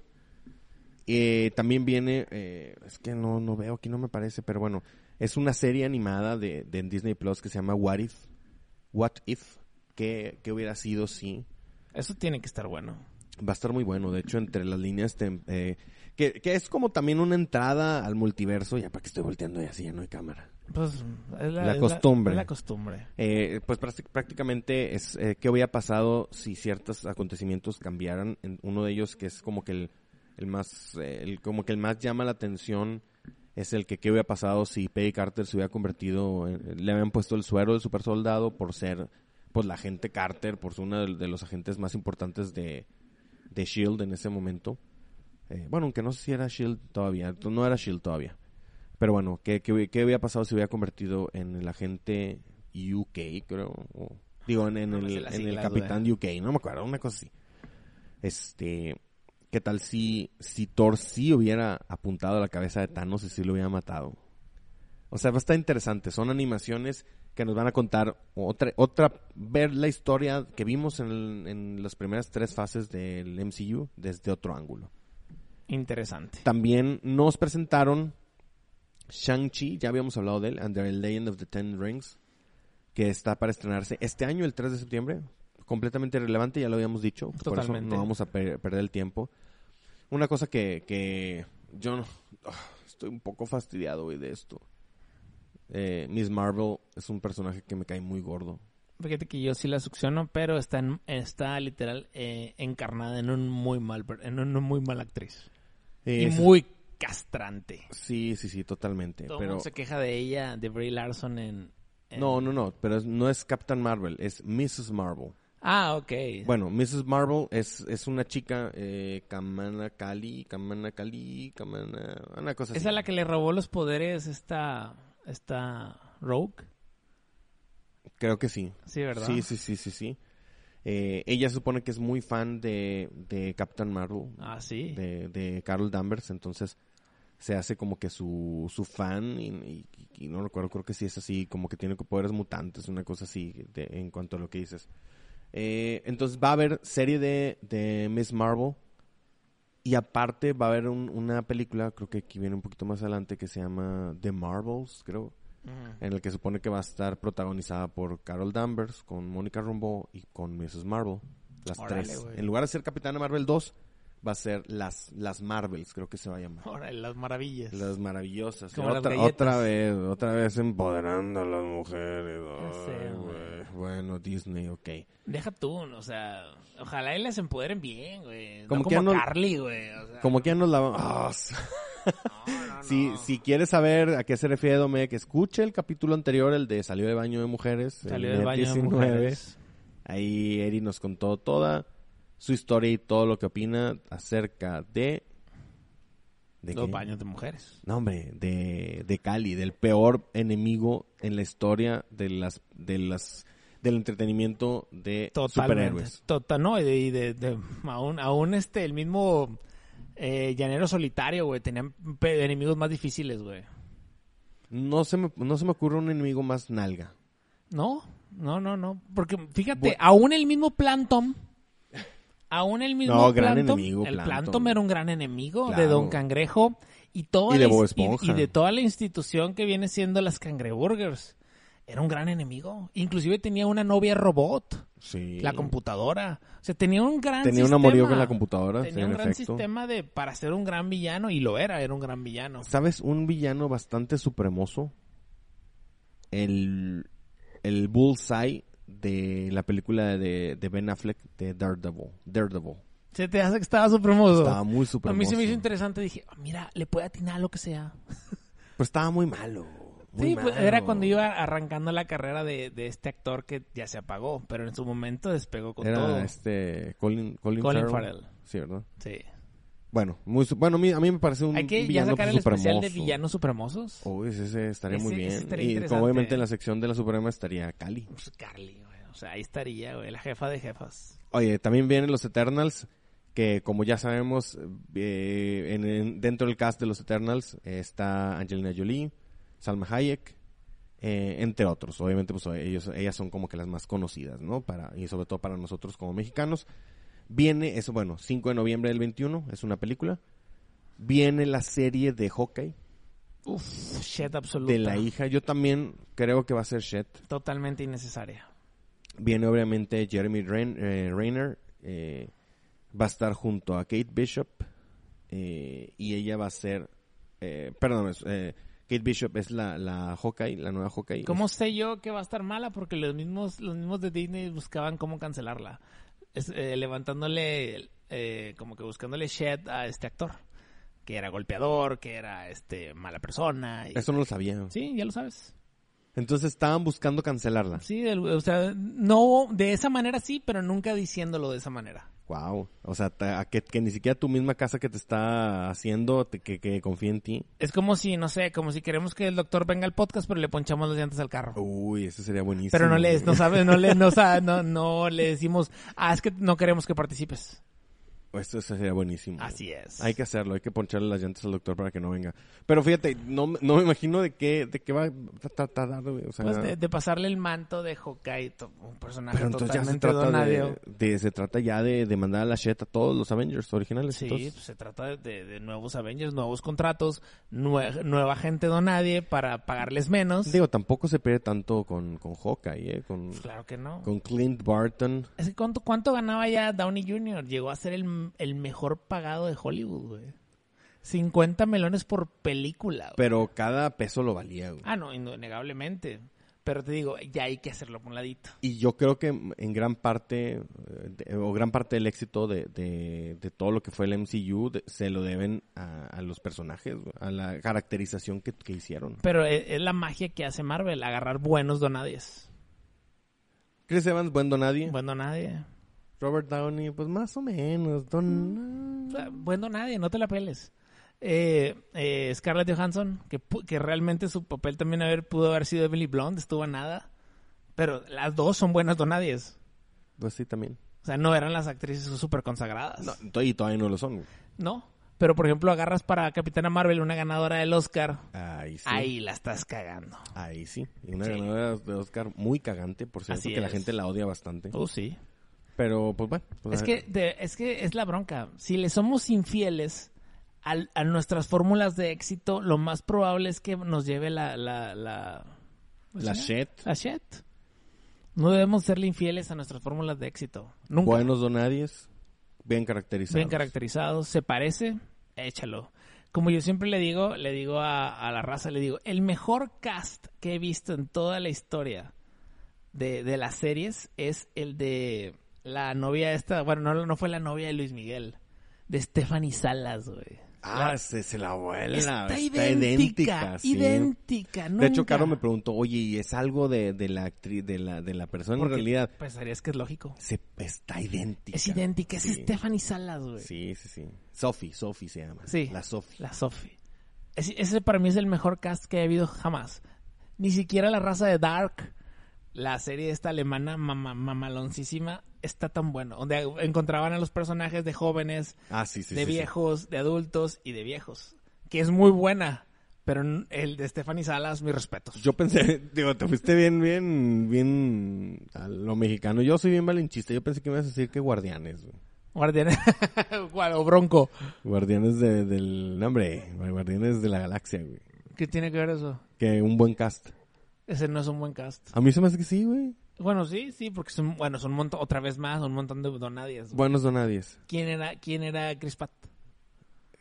Eh, también viene, eh, es que no, no veo, aquí no me parece, pero bueno, es una serie animada de, de Disney Plus que se llama What If. What If. ¿Qué, qué hubiera sido si? Eso tiene que estar bueno. Va a estar muy bueno. De hecho, entre las líneas, te- eh, que, que es como también una entrada al multiverso. Ya para que estoy volteando y así ya no hay cámara. Pues es la, La es costumbre. es la costumbre. Eh, pues prácti- prácticamente es eh, qué hubiera pasado si ciertos acontecimientos cambiaran. Uno de ellos que es como que el, el más, eh, el, como que el más llama la atención es el que qué hubiera pasado si Peggy Carter se hubiera convertido, en- le habían puesto el suero del super soldado por ser, pues la agente Carter, por ser uno de, los agentes más importantes de, de Shield en ese momento. Eh, bueno, aunque no sé si era Shield todavía, no era Shield todavía. Pero bueno, ¿qué, qué, qué hubiera pasado si hubiera convertido en el agente UK, creo? o- digo, en, No el, en el capitán UK, no me acuerdo, una cosa así. Este, ¿qué tal si, si Thor sí hubiera apuntado a la cabeza de Thanos y sí lo hubiera matado? O sea, va a estar interesante. Son animaciones que nos van a contar otra, otra, ver la historia que vimos en, el- en las primeras tres fases del MCU desde otro ángulo. Interesante. También nos presentaron Shang-Chi, ya habíamos hablado de él, and the Legend of the Ten Rings, que está para estrenarse este año, el 3 de septiembre. Completamente irrelevante, ya lo habíamos dicho. Por eso Totalmente. no vamos a per- perder el tiempo. Una cosa que, que yo no, ah, estoy un poco fastidiado hoy de esto. Eh, Miss Marvel es un personaje que me cae muy gordo. Fíjate que yo sí la succiono, pero está, en- está literal eh, encarnada en un muy mal, en una muy mala actriz. Eh, y es- muy castrante. Sí, sí, sí, totalmente. Todo pero mundo se queja de ella, de Brie Larson en... en- no, no, no, pero es- no es Captain Marvel, es Mrs. Marvel. Ah, ok. Bueno, Mrs. Marvel es, es una chica, eh, Kamana Kali, Kamana Kali, Kamana, una cosa así. Esa es la que le robó los poderes esta, esta Rogue. Creo que sí. Sí, ¿verdad? Sí, sí, sí, sí, sí. Eh, ella supone que es muy fan de, de Captain Marvel, Ah, sí. de, de Carol Danvers, entonces se hace como que su, su fan y, y- y no recuerdo, creo que sí es así, como que tiene poderes mutantes, una cosa así de- en cuanto a lo que dices. Eh, entonces va a haber serie de, de Miss Marvel y aparte va a haber un- una película, creo que aquí viene un poquito más adelante, que se llama The Marvels, creo, en el que supone que va a estar protagonizada por Carol Danvers, con Mónica Rambeau y con Mrs. Marvel, las Órale, tres. En lugar de ser Capitana Marvel 2, va a ser las, las Marvels, creo que se va a llamar. Órale, las maravillas. Las maravillosas. Como otra, vez, otra vez empoderando a las mujeres. Sé, Ay, güey. güey. Bueno, Disney, ok. Deja tú, o sea, ojalá y las empoderen bien, güey. Como no que como no- Carly, güey. O sea, Como que ya nos la no, no, si, si quieres saber a qué se refiere Domecq, escuche el capítulo anterior, el de Salió del baño de mujeres. Salió del Net baño de 19. mujeres. Ahí Eri nos contó toda su historia y todo lo que opina acerca de... ¿De Los qué? baños de mujeres. No, hombre, de, de Cali, del peor enemigo en la historia de las, de las, del entretenimiento de Totalmente. superhéroes. Total, no, y de, de- de- aún, aún este, el mismo eh, llanero solitario, güey, tenían enemigos más difíciles, güey. No se me, no se me ocurre un enemigo más nalga. No, no, no, no. Porque fíjate, Bu- aún el mismo Plantom, aún el mismo No, gran enemigo, el Plantom. Era un gran enemigo de. Don Cangrejo y toda Y de la Bob ins- y- Esponja. y de toda la institución que viene siendo las Cangreburgers. Era un gran enemigo. Inclusive tenía una novia robot, Sí. la computadora. O sea, tenía un gran Tenía un sistema. amorío con la computadora, Tenía sí, un gran efecto. sistema de para ser un gran villano y lo era, era un gran villano. ¿Sabes? Un villano bastante supremoso. El, el bullseye de la película de, de Ben Affleck de Daredevil. Daredevil. Se te hace que estaba súper hermoso. Estaba muy super A mí se me hizo interesante. Dije, "Ah, mira, le puede atinar a lo que sea. Pero estaba muy malo. muy Sí, pues, era cuando iba arrancando la carrera de, de este actor que ya se apagó, pero en su momento despegó con Era todo. este Colin, Colin, Colin Farrell. Farrell. Sí, ¿verdad? Sí. Bueno, muy, bueno a, mí, a mí me parece un Hay que ya sacar el especial de villanos supremosos. Uy, ese, ese estaría muy Ese- ese bien. estaría y obviamente en la sección de la Suprema estaría Cali. Pues Carly, güey. O sea, ahí estaría, güey, la jefa de jefas. Oye, también vienen los Eternals, que como ya sabemos, eh, en, en- dentro del cast de los Eternals eh, está Angelina Jolie, Salma Hayek, eh, entre otros. Obviamente, pues ellos, ellas son como que las más conocidas, ¿no? Para, y sobre todo para nosotros como mexicanos. Viene, eso bueno, 5 de noviembre del 21, es una película. Viene la serie de Hawkeye, Uf, shit absoluta. de la hija. Yo también creo que va a ser Shet. Totalmente innecesaria. Viene obviamente Jeremy Ren- eh, Renner. eh, va a estar junto a Kate Bishop. eh, y ella va a ser. Eh, perdón, Kate Bishop es la, la Hawkeye, la nueva Hawkeye. ¿Cómo sé yo que va a estar mala? Porque los mismos, los mismos de Disney buscaban cómo cancelarla. Es, eh, levantándole, eh, como que buscándole shed a este actor. Que era golpeador, que era este mala persona. y- Eso no lo sabía. Sí, ya lo sabes. Entonces estaban buscando cancelarla. Sí, del- o sea, no de esa manera sí, pero nunca diciéndolo de esa manera. Wow. O sea, ta- que, que ni siquiera tu misma casa que te está haciendo te- que, que confíe en ti. Es como si, no sé, como si queremos que el doctor venga al podcast, pero le ponchamos las llantas al carro. Uy, eso sería buenísimo. Pero no le, no sabe, no le, no, no, no le decimos, ah, es que no queremos que participes. Esto sería buenísimo. Así es. Hay que hacerlo, hay que poncharle las llantas al doctor para que no venga. Pero fíjate, no, me- no me imagino de qué, de qué va a tratar. O sea, Pues de, de pasarle el manto de Hawkeye, un personaje pero entonces ya se totalmente trata de, de- se trata ya de, de mandar a la shit a todos los Avengers originales. Sí, entonces. pues se trata de, nuevos Avengers, nuevos contratos, nue- nueva gente donadie para pagarles menos. Digo, tampoco se pierde tanto con, con Hawkeye, ¿eh? Con, Pues claro que no. con Clint Barton. ¿cuánto, ¿Cuánto ganaba ya Downey Jr.? Llegó a ser el, el mejor pagado de Hollywood, güey. 50 melones por película. güey. Pero cada peso lo valía, güey. Ah, no, innegablemente. Pero te digo, ya hay que hacerlo por un ladito. Y yo creo que en gran parte, eh, de- o gran parte del éxito de, de, de todo lo que fue el MCU, se lo deben a, a los personajes, güey, a la caracterización que, que hicieron. Pero es, es la magia que hace Marvel, agarrar buenos donadies. Chris Evans, buen donadie. Buen donadie. Robert Downey, pues más o menos. Don... O sea, buen donadie, no te la peles. Eh, eh, Scarlett Johansson, que, que realmente su papel también haber, pudo haber sido Emily Blunt, estuvo a nada. Pero las dos son buenas donadies. Pues sí, también. O sea, no eran las actrices súper consagradas. No, y todavía no lo son. No. Pero, por ejemplo, agarras para Capitana Marvel una ganadora del Oscar. Ahí sí. Ahí la estás cagando. Ahí sí. Y una Sí. ganadora de Oscar muy cagante, por cierto, Así que la gente la odia bastante. Oh, sí. Pero, pues bueno. pues, Es a- que, de- es que es la bronca. Si le somos infieles al- a nuestras fórmulas de éxito, lo más probable es que nos lleve la... La, la, ¿cómo se La shit. La shit. No debemos serle infieles a nuestras fórmulas de éxito. Nunca. Buenos donadies, bien caracterizados. Bien caracterizados. ¿Se parece? Échalo. Como yo siempre le digo, le digo a, a la raza, le digo, el mejor cast que he visto en toda la historia de, de las series es el de la novia esta, bueno, no, no fue la novia de Luis Miguel, de Stephanie Salas, güey. Ah, La- se, se la vuela. está, Está, idéntica, idéntica. sí. idéntica. De hecho. Caro me preguntó, oye, ¿y es algo de, de la actriz, de la, de la persona? Porque en realidad, Pensarías que es lógico. se, está idéntica. Es idéntica, es. Stephanie Salas, güey. Sí, sí, sí. Sophie, Sophie se llama. Sí. La Sophie. La Sophie. Es- ese para mí es el mejor cast que ha habido jamás. Ni siquiera la raza de Dark, la serie esta alemana mama- mamaloncísima, está tan bueno. Donde encontraban a los personajes de jóvenes, Ah, sí, sí, de sí, viejos, de adultos y de viejos. Que es muy buena. Pero el de Stephanie Salas, mis respetos. Yo pensé, digo, te fuiste bien, bien, bien a lo mexicano. Yo soy bien malinchista. Yo pensé que me ibas a decir que guardianes. güey. Guardianes. O Bronco. Guardianes de- del... No, hombre, guardianes de la galaxia, güey. ¿Qué tiene que ver eso? Que un buen cast. Ese no es un buen cast. A mí se me hace que sí, güey. Bueno, sí, sí, porque son, bueno, son un montón, otra vez más, un montón de donadies. Buenos donadies. ¿Quién era, quién era Chris Pratt?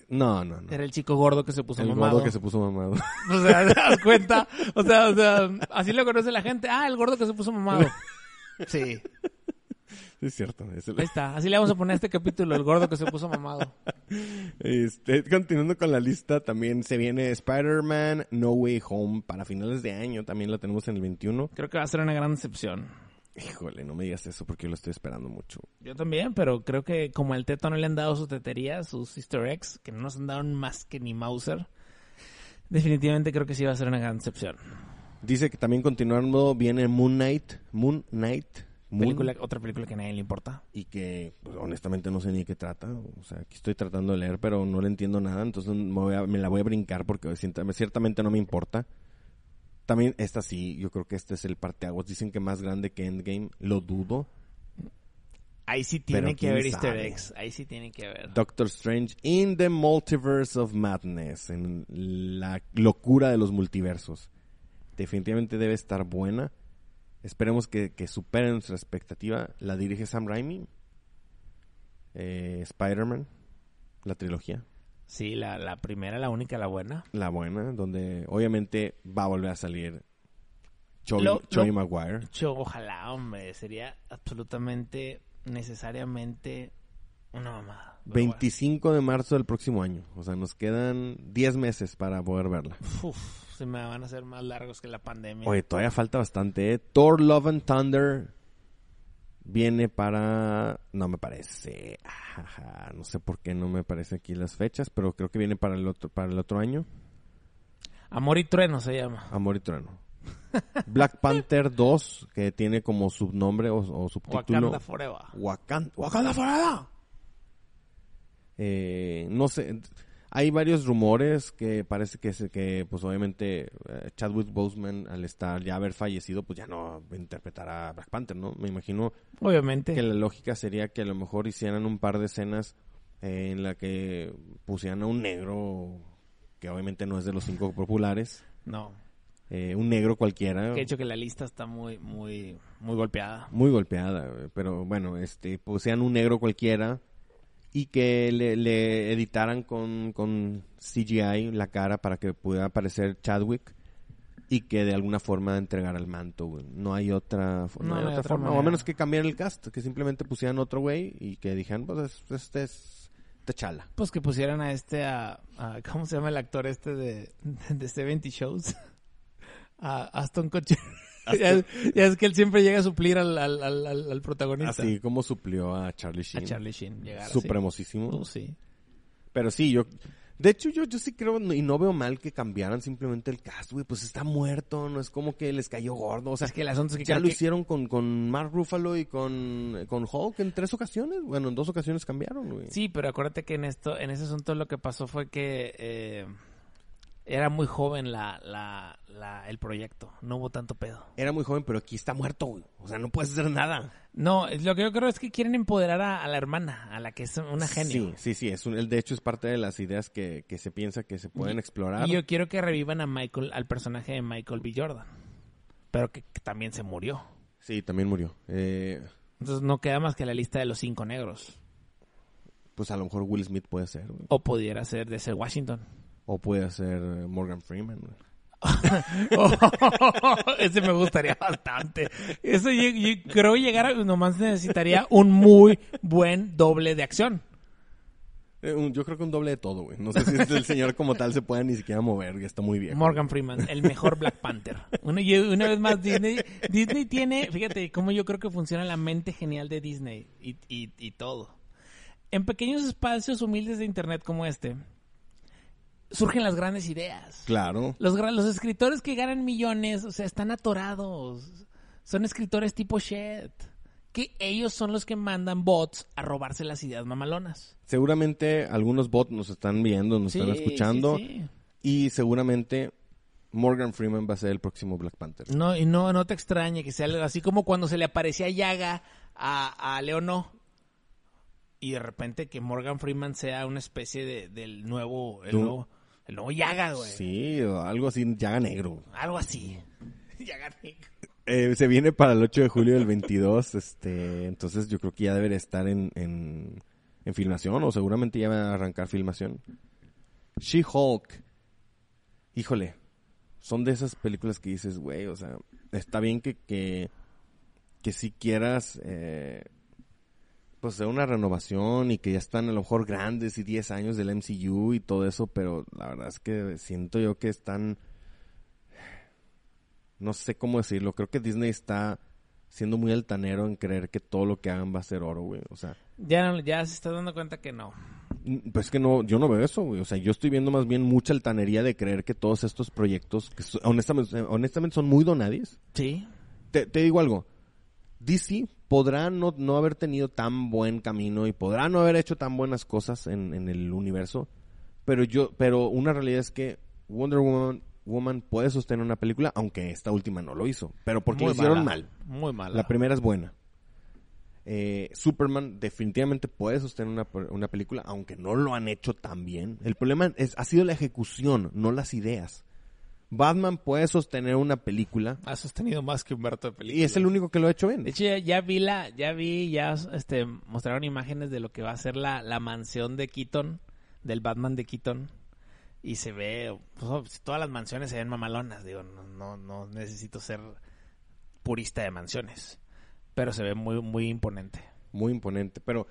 No, no, no. Era el chico gordo que se puso El mamado. gordo que se puso mamado. O sea, ¿te das cuenta? O sea, o sea, así lo conoce la gente. Ah, el gordo que se puso mamado. Sí, es cierto. es el- ahí está. Así le vamos a poner a este capítulo, el gordo que se puso mamado. Este, continuando con la lista, también se viene Spider-Man No Way Home para finales de año. También la tenemos en el 21. Creo que va a ser una gran decepción. Híjole, no me digas eso porque yo lo estoy esperando mucho. Yo también, pero creo que como al Teto no le han dado su tetería, sus easter eggs, que no nos han dado más que ni Mauser, definitivamente creo que sí va a ser una gran decepción. Dice que también continuando viene Moon Knight. Moon Knight. Película, otra película que a nadie le importa. y que pues, honestamente no sé ni de qué trata. O sea, aquí estoy tratando de leer, pero no le entiendo nada. Entonces me, voy a- me la voy a brincar porque cierta- ciertamente no me importa. También esta sí, yo creo que este es el parteaguas. Dicen que más grande que Endgame. Lo dudo. Ahí sí tiene que haber easter eggs. Ahí sí tiene que haber. Doctor Strange in the Multiverse of Madness. En la locura de los multiversos. Definitivamente debe estar buena. Esperemos que, que supere nuestra expectativa. La dirige Sam Raimi. Eh, Spider-Man. La trilogía. Sí, la, la primera, la única, la buena. La buena. Donde obviamente va a volver a salir lo- Maguire. Yo, ojalá, hombre, sería absolutamente, necesariamente una mamada. Pero 25 de marzo del próximo año. O sea, nos quedan 10 meses para poder verla. Uf, se me van a hacer más largos que la pandemia. Oye, todavía falta bastante. ¿eh? Thor Love and Thunder viene para... No me parece. Ajá, no sé por qué no me parece aquí las fechas, pero creo que viene para el otro, para el otro año. Amor y trueno se llama. Amor y Trueno. Black Panther 2, que tiene como subnombre o, o subtítulo... Wakanda Forever. Wakan- Wakanda Forever. Eh, no sé, hay varios rumores que parece que, se- que pues obviamente eh, Chadwick Boseman al estar ya haber fallecido pues ya no interpretará a Black Panther, ¿no? Me imagino Obviamente. que la lógica sería que a lo mejor hicieran un par de escenas eh, en la que pusieran a un negro que obviamente no es de los cinco populares, No. eh, un negro cualquiera. Que he hecho que la lista está muy, muy, muy golpeada. Muy golpeada, pero bueno, este, sean un negro cualquiera y que le, le editaran con, con CGI la cara para que pudiera aparecer Chadwick y que de alguna forma entregara el manto, güey. No hay otra, no No hay hay otra otra forma, o a menos que cambiaran el cast, que simplemente pusieran otro güey y que dijeran, pues es- este es T'Challa. Pues que pusieran a este, a, a- ¿cómo se llama el actor este de, de 70 Shows? A Aston Kutcher. Ya, ya es que él siempre llega a suplir al, al, al, protagonista. Así como suplió a Charlie A Sheen. Charlie Sheen. Llegar. Supremosísimo. Uh, sí. Pero sí, yo... De hecho, yo, yo sí creo y no veo mal que cambiaran simplemente el cast, güey. Pues está muerto, no es como que les cayó gordo. O sea, es que el asunto es que ya lo que- hicieron con, con Mark Ruffalo y con, con Hulk en tres ocasiones. Bueno, en dos ocasiones cambiaron, güey. Sí, pero acuérdate que en esto, en ese asunto lo que pasó fue que eh, era muy joven la, la, la, el proyecto. No hubo tanto pedo. Era muy joven, pero aquí está muerto, güey. O sea, no puedes hacer nada. No, lo que yo creo es que quieren empoderar a, a la hermana, a la que es una genio. Sí, sí, sí. Es un, de hecho, es parte de las ideas que, que se piensa que se pueden explorar. Y yo quiero que revivan a Michael, al personaje de Michael B. Jordan. Pero que, que también se murió. Sí, también murió. Eh, Entonces no queda más que la lista de los cinco negros. pues a lo mejor Will Smith puede ser, güey. O pudiera ser de ser Washington. O puede ser Morgan Freeman, güey. ese me gustaría bastante. Eso yo, yo creo llegar a... Nomás necesitaría un muy buen doble de acción. Eh, un- yo creo que un doble de todo, güey. No sé si el señor como tal se puede ni siquiera mover, está muy viejo. Morgan Freeman, el mejor Black Panther. Una, y una vez más, Disney, Disney tiene, fíjate cómo yo creo que funciona la mente genial de Disney y, y, y todo. En pequeños espacios humildes de internet como este, surgen las grandes ideas. Claro. Los, escritores que ganan millones, o sea, están atorados. Son escritores tipo Shed. Que ellos son los que mandan bots a robarse las ideas mamalonas. Seguramente algunos bots nos están viendo, nos están escuchando. sí, sí. Y seguramente Morgan Freeman va a ser el próximo Black Panther. No, y no, no te extrañe que sea así como cuando se le aparecía Yaga a, a Leono. Y de repente que Morgan Freeman sea una especie de, del nuevo, el nuevo, el nuevo Yaga, güey. Sí, o algo así, llaga negro. Algo así. Yaga negro. Eh, se viene para el 8 de julio del 22, este, entonces yo creo que ya debería estar en, en, en filmación o seguramente ya va a arrancar filmación. She-Hulk. Híjole, son de esas películas que dices, güey, o sea, está bien que, que, que si quieras, eh, pues hacer una renovación y que ya están a lo mejor grandes y 10 años del MCU y todo eso, pero la verdad es que siento yo que están, no sé cómo decirlo, creo que Disney está siendo muy altanero en creer que todo lo que hagan va a ser oro, güey, o sea. Ya, no- ya se está dando cuenta que no. Mm, Pues que no, yo no veo eso, güey. O sea, yo estoy viendo más bien mucha altanería de creer que todos estos proyectos, que honestamente, honestamente son muy donadis. Sí. Te, te digo algo. DC podrá no, no haber tenido tan buen camino y podrá no haber hecho tan buenas cosas en, en el universo. Pero yo, pero una realidad es que Wonder Woman, Woman puede sostener una película, aunque esta última no lo hizo. Pero porque Muy lo hicieron mala. mal. Muy mal. La primera es buena. Eh, Superman definitivamente puede sostener una, una película, aunque no lo han hecho tan bien. El problema es, ha sido la ejecución, no las ideas. Batman puede sostener una película Ha sostenido más que Humberto de películas. y es el único que lo ha hecho bien. De hecho, ya, ya vi la, ya vi, ya este, mostraron imágenes de lo que va a ser la, la mansión de Keaton, del Batman de Keaton. Y se ve, pues, todas las mansiones se ven mamalonas, digo, no, no, no necesito ser purista de mansiones. Pero se ve muy, muy imponente. Muy imponente, pero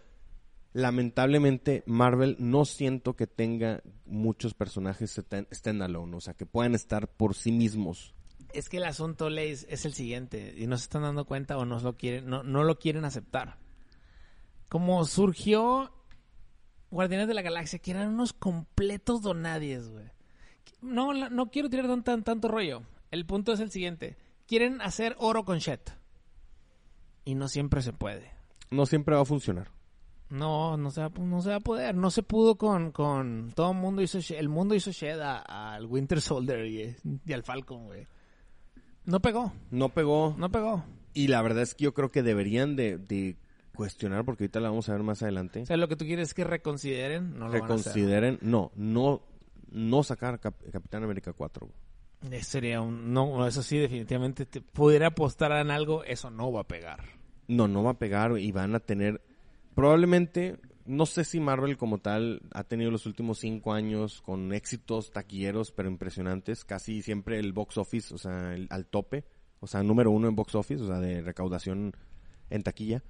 lamentablemente Marvel no siento que tenga muchos personajes stand- standalone, o sea, que puedan estar por sí mismos. Es que el asunto, Leis, es el siguiente, y no se están dando cuenta o no lo quieren, no, no lo quieren aceptar. Como surgió Guardianes de la Galaxia, que eran unos completos donadies, güey. No, no quiero tirar tan, tan- tanto rollo. El punto es el siguiente. Quieren hacer oro con Shet. Y no siempre se puede. No siempre va a funcionar. No, no se va, no se va a poder. No se pudo con, con todo el mundo hizo el mundo hizo Shed al Winter Soldier y, y al Falcon, güey. No pegó, No pegó. no pegó. Y la verdad es que yo creo que deberían de, de cuestionar, porque ahorita la vamos a ver más adelante. O sea, lo que tú quieres es que reconsideren, no lo van a hacer. reconsideren, no, no, no sacar Cap- Capitán América 4. Eh, Sería un, no, eso sí, definitivamente te pudiera apostar en algo, eso no va a pegar. No, no va a pegar y van a tener, probablemente, no sé si Marvel como tal ha tenido los últimos cinco años con éxitos taquilleros, pero impresionantes, casi siempre el box office, o sea, el- al tope, o sea, número uno en box office, o sea, de recaudación en taquilla.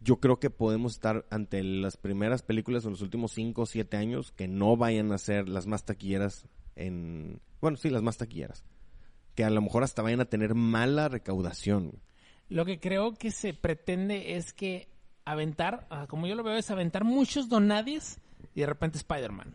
Yo creo que podemos estar ante las primeras películas en los últimos cinco o siete años que no vayan a ser las más taquilleras en, bueno, sí, las más taquilleras. Que a lo mejor hasta vayan a tener mala recaudación. Lo que creo que se pretende es que aventar, como yo lo veo, es aventar muchos donadies y de repente Spider-Man.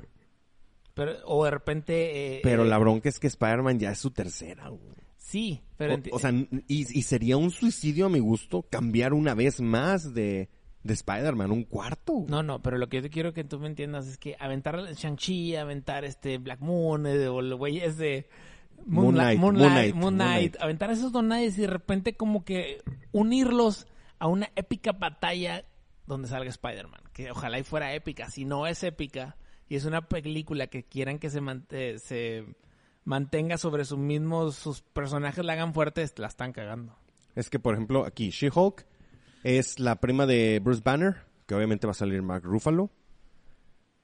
Pero, o de repente... eh, Pero eh, la bronca es que Spider-Man ya es su tercera. güey. Sí, pero... O, o sea, y, y sería un suicidio a mi gusto cambiar una vez más de, de Spider-Man, un cuarto. güey. No, no, pero lo que yo te quiero que tú me entiendas es que aventar Shang-Chi, aventar este Black Moon, eh, o los güeyes de Moon Knight, Moonlight, Moon Moonlight, Knight, Moon Moon Knight, Knight. aventar esos donades y de repente como que unirlos a una épica batalla donde salga Spider-Man. Que ojalá y fuera épica. Si no es épica y es una película que quieran que se, mante- se mantenga sobre sus mismos, sus personajes la hagan fuertes, la están cagando. Es que, por ejemplo, aquí She-Hulk es la prima de Bruce Banner, que obviamente va a salir Mark Ruffalo.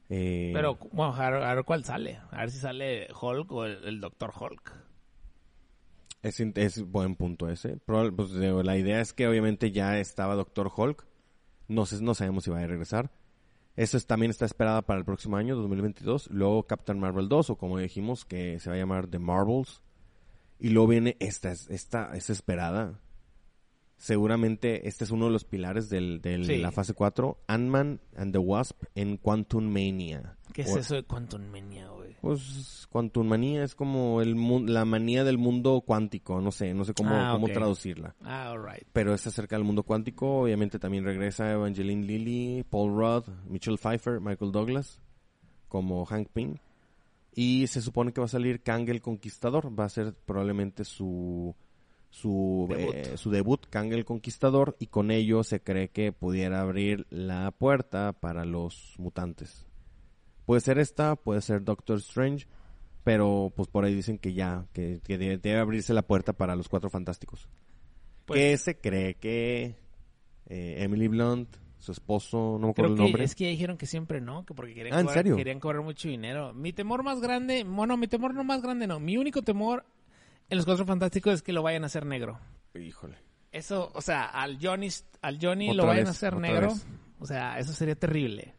Eh, Pero, bueno, a ver, a ver cuál sale. A ver si sale Hulk o el, el Doctor Hulk. Es, buen punto ese. Pues, la idea es que obviamente ya estaba Doctor Hulk. No, sé, no sabemos si va a regresar. Eso es- también está esperada para el próximo año, 2022. Luego Captain Marvel 2, o como dijimos, que se va a llamar The Marvels. Y luego viene esta, es- esta es esperada. Seguramente este es uno de los pilares del- de Sí. la fase 4. Ant-Man and the Wasp en Quantum Mania. ¿Qué es O- eso de Quantum Mania, güey? Pues Quantum Manía es como el la manía del mundo cuántico. No sé, no sé cómo, Ah, cómo traducirla. Ah, alright. pero es acerca del mundo cuántico. Obviamente también regresa Evangeline Lilly, Paul Rudd, Michelle Pfeiffer, Michael Douglas como Hank Pym. Y se supone que va a salir Kang el Conquistador. Va a ser probablemente su su Debut. eh, su debut, Kang el Conquistador. Y con ello se cree que pudiera abrir la puerta para los mutantes. Puede ser esta, puede ser Doctor Strange. Pero pues por ahí dicen que ya, que, que debe, debe abrirse la puerta para los cuatro fantásticos Pues- que se cree que eh, Emily Blunt, su esposo, no me acuerdo Creo el que nombre. es que dijeron que siempre no, que porque querían, Ah, querían cobrar mucho dinero. Mi temor más grande, bueno, mi temor no más grande, no. Mi único temor en los Cuatro Fantásticos es que lo vayan a hacer negro. Híjole. Eso, o sea, al Johnny, al Johnny Otra lo vayan a hacer negro. vez. O sea, eso sería terrible.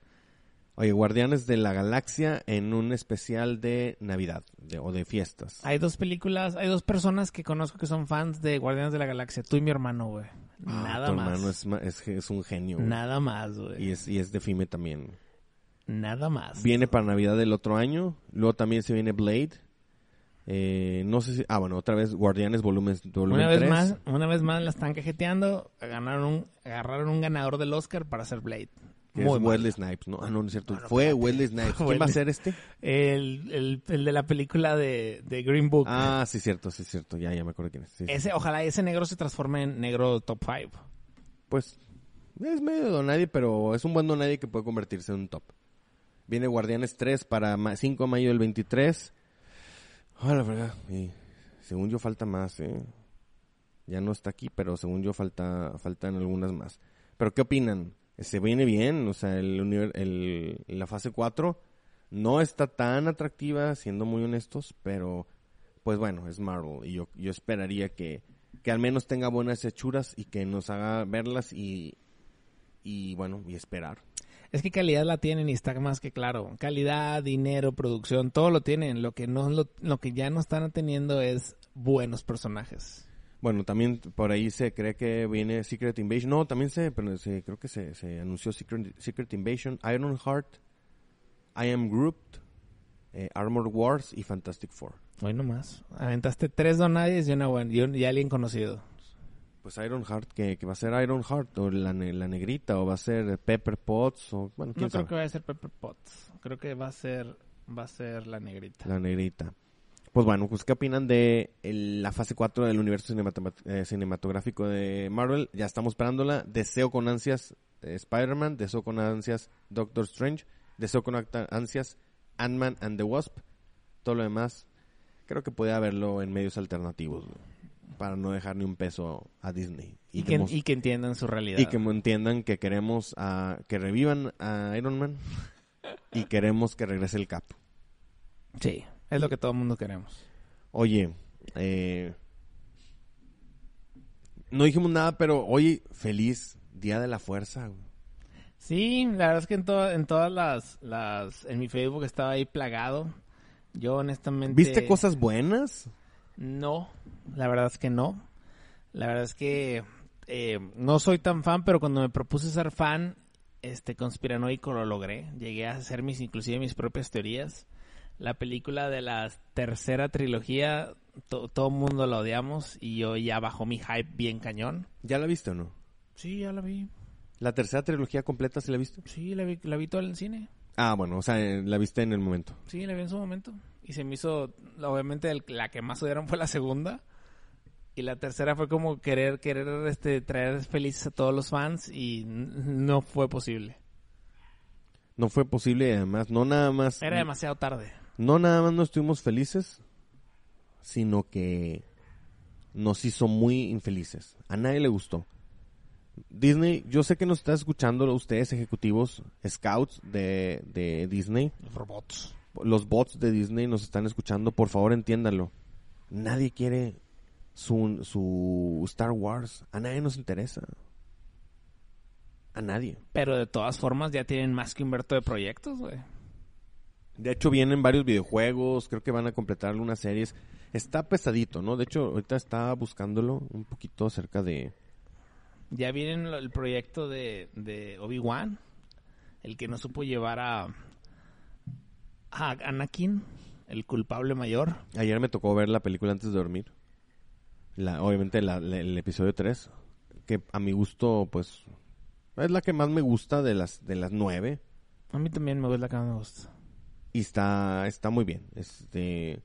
Oye, Guardianes de la Galaxia en un especial de Navidad de- o de fiestas. Hay dos películas, hay dos personas que conozco que son fans de Guardianes de la Galaxia. Tú y mi hermano, güey. Ah, Nada tu más. hermano es, es, es un genio. güey. Nada más, güey. Y es, y es de FIME también. Nada más. Viene para Navidad del otro año. Luego también se viene Blade. Eh, no sé si... Ah, bueno, otra vez Guardianes volumen, volumen Una vez 3. más, una vez más la están cajeteando, ganaron un, agarraron un ganador del Oscar para hacer Blade. Muy es. Wesley Snipes, ¿no? Ah, no, no es cierto. Fue Wesley Snipes. ¿Quién va a ser este? El, el, el de la película de, de Green Book. Ah, sí, cierto, sí, cierto. Ya, ya me acuerdo quién es. Sí, sí. ese, ojalá ese negro se transforme en negro top 5. Pues es medio donadie, pero es un buen donadie que puede convertirse en un top. Viene Guardianes 3 para ma- 5 de mayo del 23. Ah, la verdad. Y según yo falta más, ¿eh? Ya no está aquí, pero según yo falta faltan algunas más. Pero ¿qué opinan? ¿Se viene bien? O sea, el, el- la fase 4 no está tan atractiva, siendo muy honestos, pero pues bueno, es Marvel. Y yo, yo esperaría que, que al menos tenga buenas hechuras y que nos haga verlas y, y bueno, y esperar. Es que calidad la tienen y está más que claro. Calidad, dinero, producción, todo lo tienen. Lo que no lo, lo que ya no están teniendo es buenos personajes. Bueno, también por ahí se cree que viene Secret Invasion. No, también se, pero se- creo que se, se anunció Secret, Secret Invasion, Iron Heart, I Am Groot, eh, Armored Wars y Fantastic Four. Hoy nomás. Aventaste tres donadies y una buena, y, un- y alguien conocido. Pues Iron Heart, que, que va a ser Iron Heart, o la, la negrita, o va a ser Pepper Potts, o bueno, quién No creo que vaya a ser Pepper Potts. Creo que va a ser, va a ser la negrita. La negrita. Pues bueno, pues ¿qué opinan de el- la fase 4 del universo eh, cinematográfico de Marvel? Ya estamos esperándola. Deseo con ansias eh, Spider-Man, deseo con ansias Doctor Strange, deseo con ansias Ant-Man and the Wasp. Todo lo demás, creo que puede haberlo en medios alternativos, güey, para no dejar ni un peso a Disney. Y, que y que entiendan su realidad. y que entiendan que queremos a, que revivan a Iron Man y queremos que regrese el Cap. Sí, es lo que todo el mundo queremos. Oye, eh, no dijimos nada, pero oye, feliz Día de la Fuerza. güey. Sí, la verdad es que en, to- en todas las, las... En mi Facebook estaba ahí plagado. Yo honestamente... ¿Viste cosas buenas? No, la verdad es que no. La verdad es que eh, no soy tan fan, pero cuando me propuse ser fan, este conspiranoico lo logré. Llegué a hacer mis, inclusive mis propias teorías. La película de la tercera trilogía, to- todo el mundo la odiamos y yo ya bajó mi hype bien cañón. ¿Ya la viste o no? Sí, ya la vi. ¿La tercera trilogía completa sí la viste? Sí, la vi, la vi toda en el cine. Ah, bueno, o sea, eh, la viste en el momento. Sí, la vi en su momento. Y se me hizo, obviamente, el- la que más odiaron fue la segunda. Y la tercera fue como querer, querer, este, traer felices a todos los fans y no fue posible. No fue posible, además, no nada más. Era demasiado tarde. No nada más no estuvimos felices, sino que nos hizo muy infelices. A nadie le gustó. Disney, yo sé que nos está escuchando ustedes ejecutivos, scouts de, de Disney, robots. Los bots de Disney nos están escuchando, por favor entiéndanlo. Nadie quiere su, su Star Wars, a nadie nos interesa. A nadie. Pero de todas formas ya tienen más que Humberto de proyectos, güey. De hecho, vienen varios videojuegos, creo que van a completar algunas series. Está pesadito, ¿no? De hecho, ahorita estaba buscándolo un poquito acerca de... Ya viene lo- el proyecto de, de Obi-Wan, el que no supo llevar a, a Anakin, el culpable mayor. Ayer me tocó ver la película antes de dormir. La, obviamente la- la- el episodio 3, que a mi gusto, pues, es la que más me gusta de las, de las nueve. A mí también me gusta la que más me gusta. Y está, está muy bien. Este,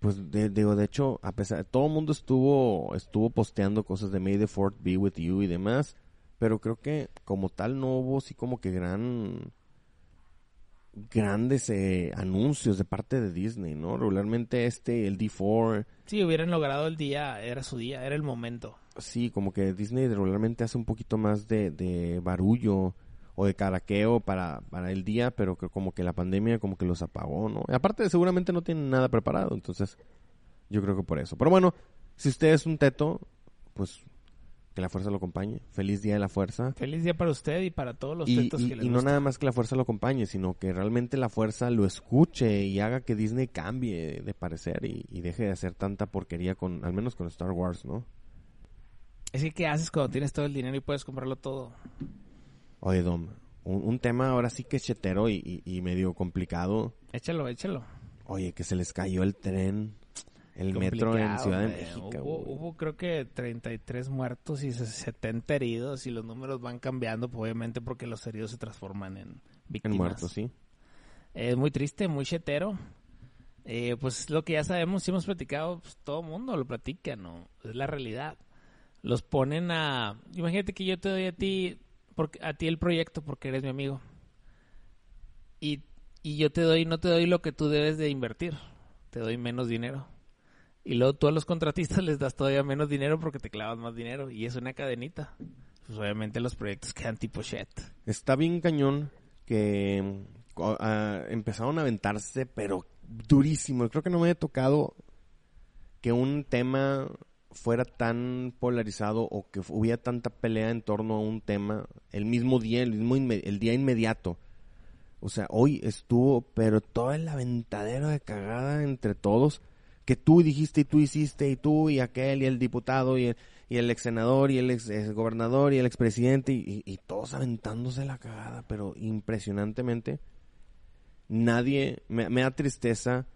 pues de, digo, de hecho, a pesar, todo el mundo estuvo, estuvo posteando cosas de May the Fourth be with you y demás, pero creo que como tal no hubo así como que gran, grandes eh, anuncios de parte de Disney, ¿no? Regularmente este, el D4, Si hubieran logrado el día, era su día, era el momento. Sí, como que Disney regularmente hace un poquito más de, de barullo o de caraqueo para, para el día, pero que como que la pandemia como que los apagó, ¿no? Y aparte, seguramente no tienen nada preparado, entonces yo creo que por eso. Pero bueno, si usted es un teto, pues que la fuerza lo acompañe. Feliz Día de la Fuerza. Feliz día para usted y para todos los Y, tetos y- que les y no gusta. nada más que la fuerza lo acompañe, sino que realmente la fuerza lo escuche y haga que Disney cambie de parecer y, y deje de hacer tanta porquería con, al menos con Star Wars, ¿no? Es que, ¿qué haces cuando tienes todo el dinero y puedes comprarlo todo? Oye, Dom, un, un tema ahora sí que chetero y, y- y medio complicado. Échalo, échalo. Oye, que se les cayó el tren, el metro en Ciudad de. México. Hubo, creo que 33 muertos y 70 heridos y los números van cambiando, pues, obviamente porque los heridos se transforman en víctimas. En muertos, sí. Es muy triste, muy chetero. Eh, pues lo que ya sabemos, si hemos platicado, pues, todo el mundo lo platica, ¿no? Es la realidad. Los ponen a... Imagínate que yo te doy a ti, porque, a ti el proyecto porque eres mi amigo. Y, y yo te doy, no te doy lo que tú debes de invertir. Te doy menos dinero. Y luego tú a los contratistas les das todavía menos dinero porque te clavas más dinero. Y es una cadenita. Pues obviamente los proyectos quedan tipo shit. Está bien cañón que ah, empezaron a aventarse, pero durísimo. Creo que no me había tocado que un tema fuera tan polarizado o que hubiera tanta pelea en torno a un tema el mismo día, el mismo el día inmediato. O sea, hoy estuvo, pero todo el aventadero de cagada entre todos, que tú dijiste y tú hiciste y tú y aquel y el diputado y el, y el ex senador y el ex, ex gobernador y el expresidente y, y, y todos aventándose la cagada, pero impresionantemente. Nadie, me, me da tristeza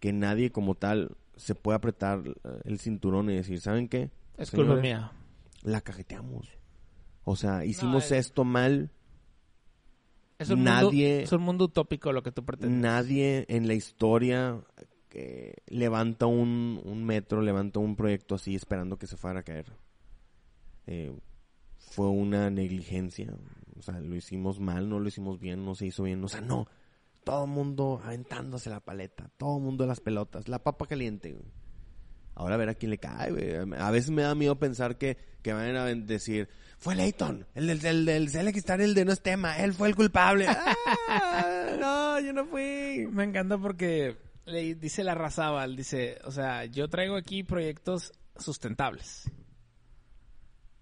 que nadie como tal se pueda apretar eh, el cinturón y decir, ¿saben qué? Es culpa mía. La cajeteamos. O sea, hicimos es- esto mal. Es un, Nadie- mundo, es un mundo utópico lo que tú pretendes. Nadie en la historia levanta un, metro, levanta un proyecto así esperando que se fuera a caer. Eh, fue una negligencia. O sea, lo hicimos mal, no lo hicimos bien, no se hizo bien. O sea, no. Todo el mundo aventándose la paleta, todo el mundo las pelotas, la papa caliente. güey. Ahora a ver a quién le cae, güey. A veces me da miedo pensar que, que van a decir, fue Leighton, el del, el del el de no es tema, él fue el culpable. ¡Ah! no, yo no fui. Me encanta porque le dice la Razábal, dice, o sea, yo traigo aquí proyectos sustentables.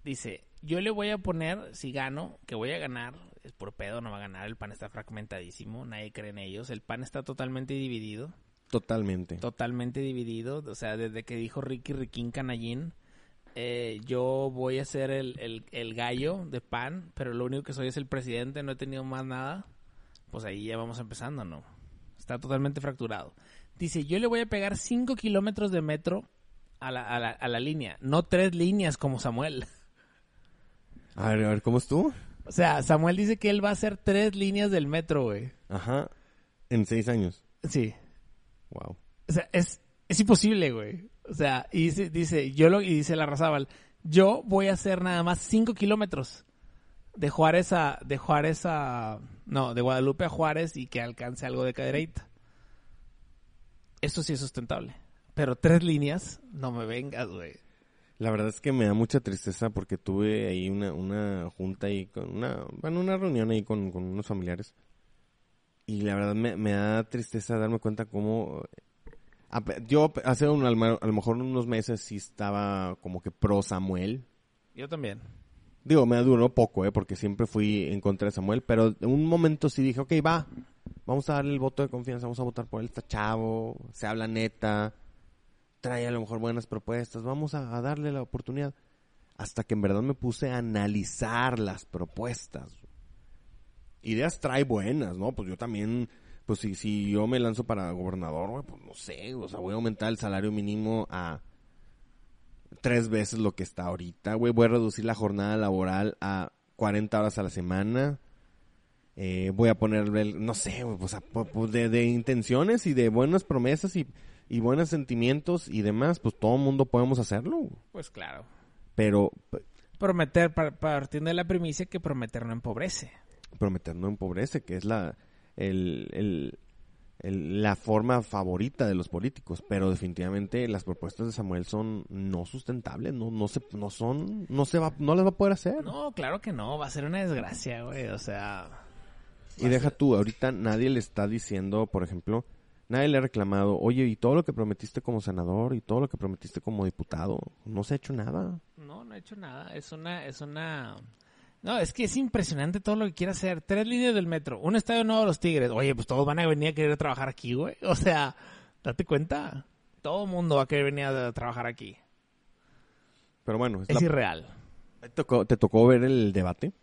Dice, yo le voy a poner, si gano, que voy a ganar, es por pedo, no va a ganar, el PAN está fragmentadísimo, nadie cree en ellos, el PAN está totalmente dividido, Totalmente. totalmente dividido, o sea, desde que dijo Ricky Riquín Canallín, eh, yo voy a ser el, el, el gallo de PAN, pero lo único que soy es el presidente, no he tenido más nada, pues ahí ya vamos empezando, ¿no? Está totalmente fracturado. Dice, yo le voy a pegar 5 kilómetros de metro a la, a, la, a la línea, no tres líneas como Samuel. A ver, a ver, ¿cómo estuvo? O sea, Samuel dice que él va a hacer tres líneas del metro, güey. Ajá. En seis años. Sí. Wow. O sea, es, es imposible, güey. O sea, y dice, dice, yo lo, y dice la Razábal, yo voy a hacer nada más 5 kilómetros de Juárez a, de Juárez a, no, de Guadalupe a Juárez y que alcance algo de cadereita. Eso sí es sustentable. Pero tres líneas, no me vengas, güey. La verdad es que me da mucha tristeza porque tuve ahí una, una junta ahí con una, bueno, una reunión ahí con, con unos familiares. Y la verdad me, me da tristeza darme cuenta cómo... Yo hace un, a lo mejor unos meses sí estaba como que pro Samuel. Yo también. Digo, me duró poco, ¿eh? Porque siempre fui en contra de Samuel. Pero en un momento sí dije, ok, va. Vamos a darle el voto de confianza. Vamos a votar por él. Está chavo. Se habla neta. Trae a lo mejor buenas propuestas. Vamos a, darle la oportunidad. Hasta que en verdad me puse a analizar las propuestas. Ideas trae buenas, ¿no? Pues yo también... Pues si, si yo me lanzo para gobernador, güey, pues no sé. O sea, voy a aumentar el salario mínimo a tres veces lo que está ahorita, güey. Voy a reducir la jornada laboral a 40 horas a la semana. Eh, voy a ponerle, no sé, pues, a- pu- pues, de, de intenciones y de buenas promesas y, y buenos sentimientos y demás, pues todo el mundo podemos hacerlo. Pues claro. Pero Prometer, par- partiendo de la premisa que prometer no empobrece. prometer no empobrece, que es la, el, el, el- la forma favorita de los políticos, pero definitivamente las propuestas de Samuel son no sustentables, no, no se, no son, no se va, no las va a poder hacer. No, claro que no, va a ser una desgracia, güey, o sea... y deja tú, ahorita nadie le está diciendo, por ejemplo, nadie le ha reclamado, oye, y todo lo que prometiste como senador y todo lo que prometiste como diputado, no se ha hecho nada. No, no he hecho nada. Es una, es una. No, es que es impresionante todo lo que quiere hacer. Tres líneas del metro, un estadio nuevo de los Tigres. Oye, pues todos van a venir a querer trabajar aquí, güey. O sea, date cuenta. Todo el mundo va a querer venir a trabajar aquí. Pero bueno, es Es la- irreal. ¿te, tocó, te tocó ver el debate.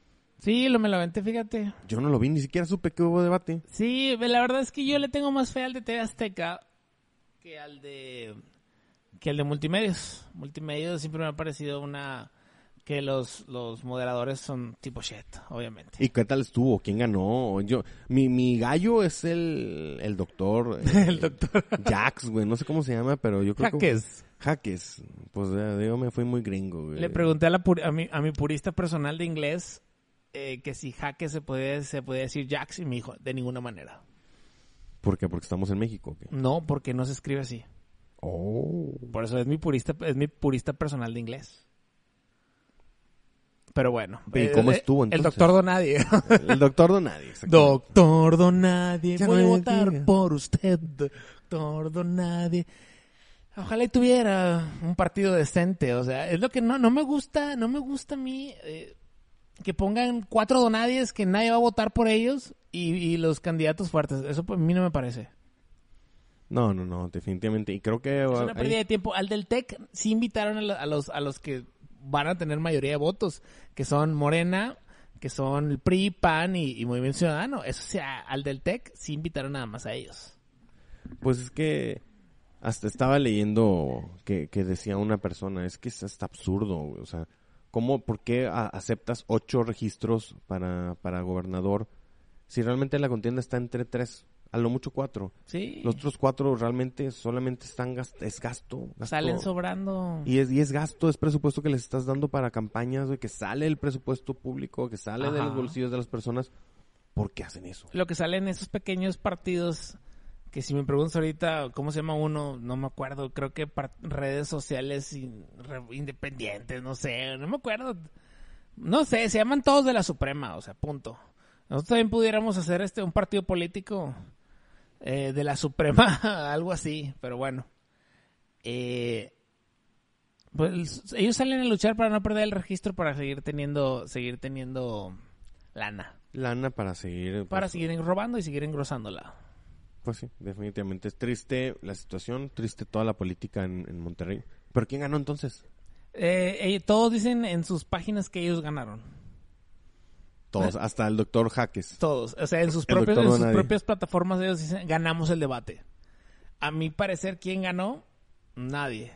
Sí, lo me lo aventé, fíjate. Yo no lo vi, ni siquiera supe que hubo debate. Sí, la verdad es que yo le tengo más fe al de TV Azteca que al de que al de multimedios. Multimedios siempre me ha parecido una que los, los moderadores son tipo shit, obviamente. ¿Y qué tal estuvo? ¿Quién ganó? Yo, mi, mi gallo es el, el doctor. eh, El doctor Jax, güey. No sé cómo se llama, pero yo creo que... Jaques. Jaques. Pues ya, digo, me fui muy gringo, güey. Le pregunté a, la pur- a, mi, a mi purista personal de inglés eh, que si Jaques se podía, se podía decir Jax y me dijo, de ninguna manera. ¿Por qué? Porque estamos en México. No, porque no se escribe así. Oh. Por eso es mi purista, es mi purista personal de inglés. Pero bueno. ¿Y eh, cómo eh, estuvo, El entonces? doctor Donadie. El doctor Donadie. doctor Donadie, Ya voy a votar diga. por usted. Doctor Donadie. Ojalá y tuviera un partido decente, o sea, es lo que no, no me gusta, no me gusta a mí eh, que pongan cuatro donadies que nadie va a votar por ellos y, y los candidatos fuertes. Eso pues, a mí no me parece. No, no, no, definitivamente. Y creo que... Es una pérdida de tiempo. Al del TEC sí invitaron a, lo- a los, a los que van a tener mayoría de votos, que son Morena, que son el PRI, PAN y, y Movimiento Ciudadano. Eso sea, al del TEC sí invitaron nada más a ellos. Pues es que hasta estaba leyendo que, que decía una persona, es que es hasta absurdo, o sea, ¿cómo, por qué a- aceptas ocho registros para, para gobernador si realmente la contienda está entre tres, a lo mucho cuatro? Sí. Los otros cuatro realmente solamente están, gas- es gasto, gasto. Salen sobrando. Y es, y es gasto, es presupuesto que les estás dando para campañas, güey, que sale el presupuesto público, que sale de los bolsillos de las personas. ¿Por qué hacen eso? Lo que sale en esos pequeños partidos, que si me preguntas ahorita cómo se llama uno, no me acuerdo, creo que redes sociales in- re- independientes, no sé, no me acuerdo. No sé, se llaman todos de la Suprema, o sea, punto. Nosotros también pudiéramos hacer este un partido político eh, de la Suprema, algo así, pero bueno. Eh, pues ellos salen a luchar para no perder el registro para seguir teniendo seguir teniendo lana Lana para seguir. para pues, seguir robando y seguir engrosándola. Pues sí, definitivamente. Es triste la situación, triste toda la política en, en Monterrey. ¿Pero quién ganó entonces? Eh, eh, todos dicen en sus páginas que ellos ganaron. Todos, hasta el doctor Jaques. Todos. O sea, en sus, propios, en sus propias plataformas ellos dicen ganamos el debate. A mi parecer, ¿quién ganó? Nadie.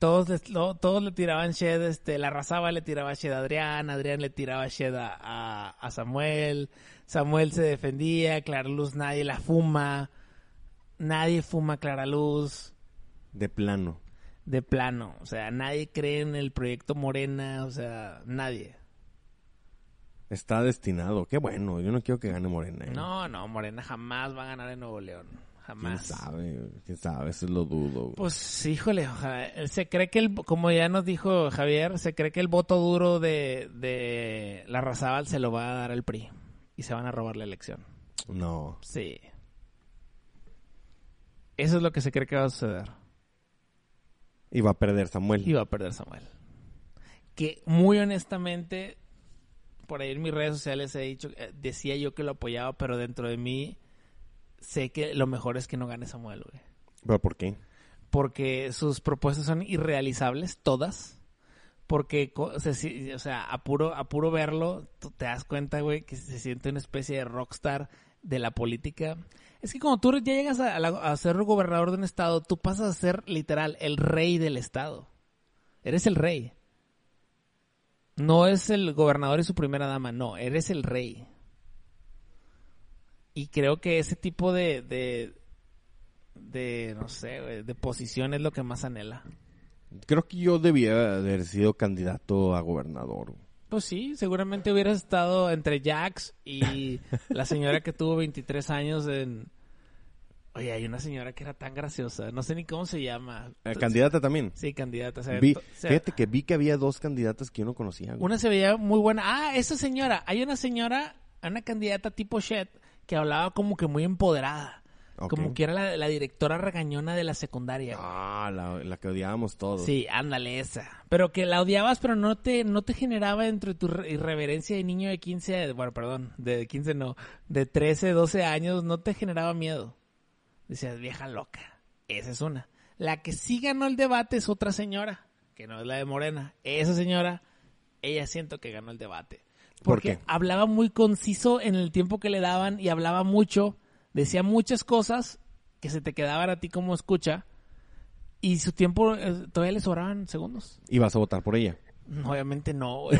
Todos, les- lo- todos le tiraban shed, este, la Razaba le tiraba shed a Adrián, Adrián le tiraba shed a, a- a Samuel, Samuel se defendía, Clara Luz nadie la fuma, nadie fuma Clara Luz. De plano. de plano. O sea, nadie cree en el proyecto Morena, o sea, nadie. Está destinado. Qué bueno. Yo no quiero que gane Morena. ¿eh? No, no, Morena jamás va a ganar en Nuevo León. ¿Quién Jamás. sabe? ¿Quién sabe? Eso lo dudo. Pues, híjole, ojalá. Se cree que, el, como ya nos dijo Javier, se cree que el voto duro de, de la Razábal se lo va a dar al PRI. Y se van a robar la elección. No. Sí. Eso es lo que se cree que va a suceder. Y va a perder Samuel. Y va a perder Samuel. Que muy honestamente, por ahí en mis redes sociales he dicho, eh, decía yo que lo apoyaba, pero dentro de mí sé que lo mejor es que no gane Samuel, güey. ¿Pero por qué? Porque sus propuestas son irrealizables, todas. Porque, o sea, a puro, a puro verlo, tú te das cuenta, güey, que se siente una especie de rockstar de la política. Es que cuando tú ya llegas a, a ser gobernador de un estado, tú pasas a ser literal el rey del estado. Eres el rey. No es el gobernador y su primera dama, no, eres el rey. Y creo que ese tipo de, de, no sé, de posición es lo que más anhela. Creo que yo debía haber sido candidato a gobernador. Pues sí, seguramente hubieras estado entre Jax y la señora que tuvo 23 años en, Oye, hay una señora que era tan graciosa, no sé ni cómo se llama. Eh, candidata también. Sí, candidata. o sea, Vi- to- o sea, fíjate que vi que había dos candidatas que yo no conocía. güey. Una se veía muy buena. Ah, esa señora. Hay una señora, una candidata tipo Shed, que hablaba como que muy empoderada. Como que era la, la directora regañona de la secundaria. Ah, la, la que odiábamos todos. Sí, ándale esa. Pero que la odiabas, pero no te, no te generaba dentro de tu re- irreverencia de niño de 15, bueno, perdón, de 15 no, de 13, 12 años, no te generaba miedo. Decías, vieja loca. Esa es una. La que sí ganó el debate es otra señora, que no es la de Morena. Esa señora, ella siento que ganó el debate. ¿Por Porque qué? hablaba muy conciso en el tiempo que le daban y hablaba mucho, decía muchas cosas que se te quedaban a ti como escucha y su tiempo eh, todavía le sobraban segundos. Y vas a votar por ella. No, Obviamente no, güey.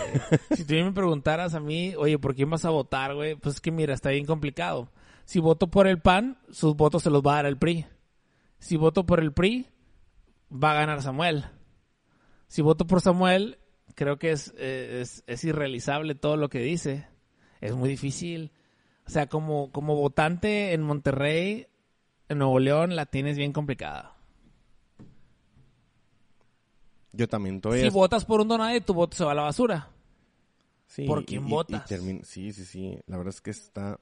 si tú me preguntaras a mí, oye, ¿por quién vas a votar, güey? Pues es que mira, está bien complicado. Si voto por el PAN, sus votos se los va a dar el PRI. Si voto por el PRI, va a ganar Samuel. Si voto por Samuel, creo que es, eh, es, es irrealizable todo lo que dice. Es muy difícil. O sea, como, como votante en Monterrey, en Nuevo León, la tienes bien complicada. Yo también todavía. Si votas por un donade, tu voto se va a la basura. Sí, ¿por y- quién y- y votas? termin- Sí, sí, sí. La verdad es que está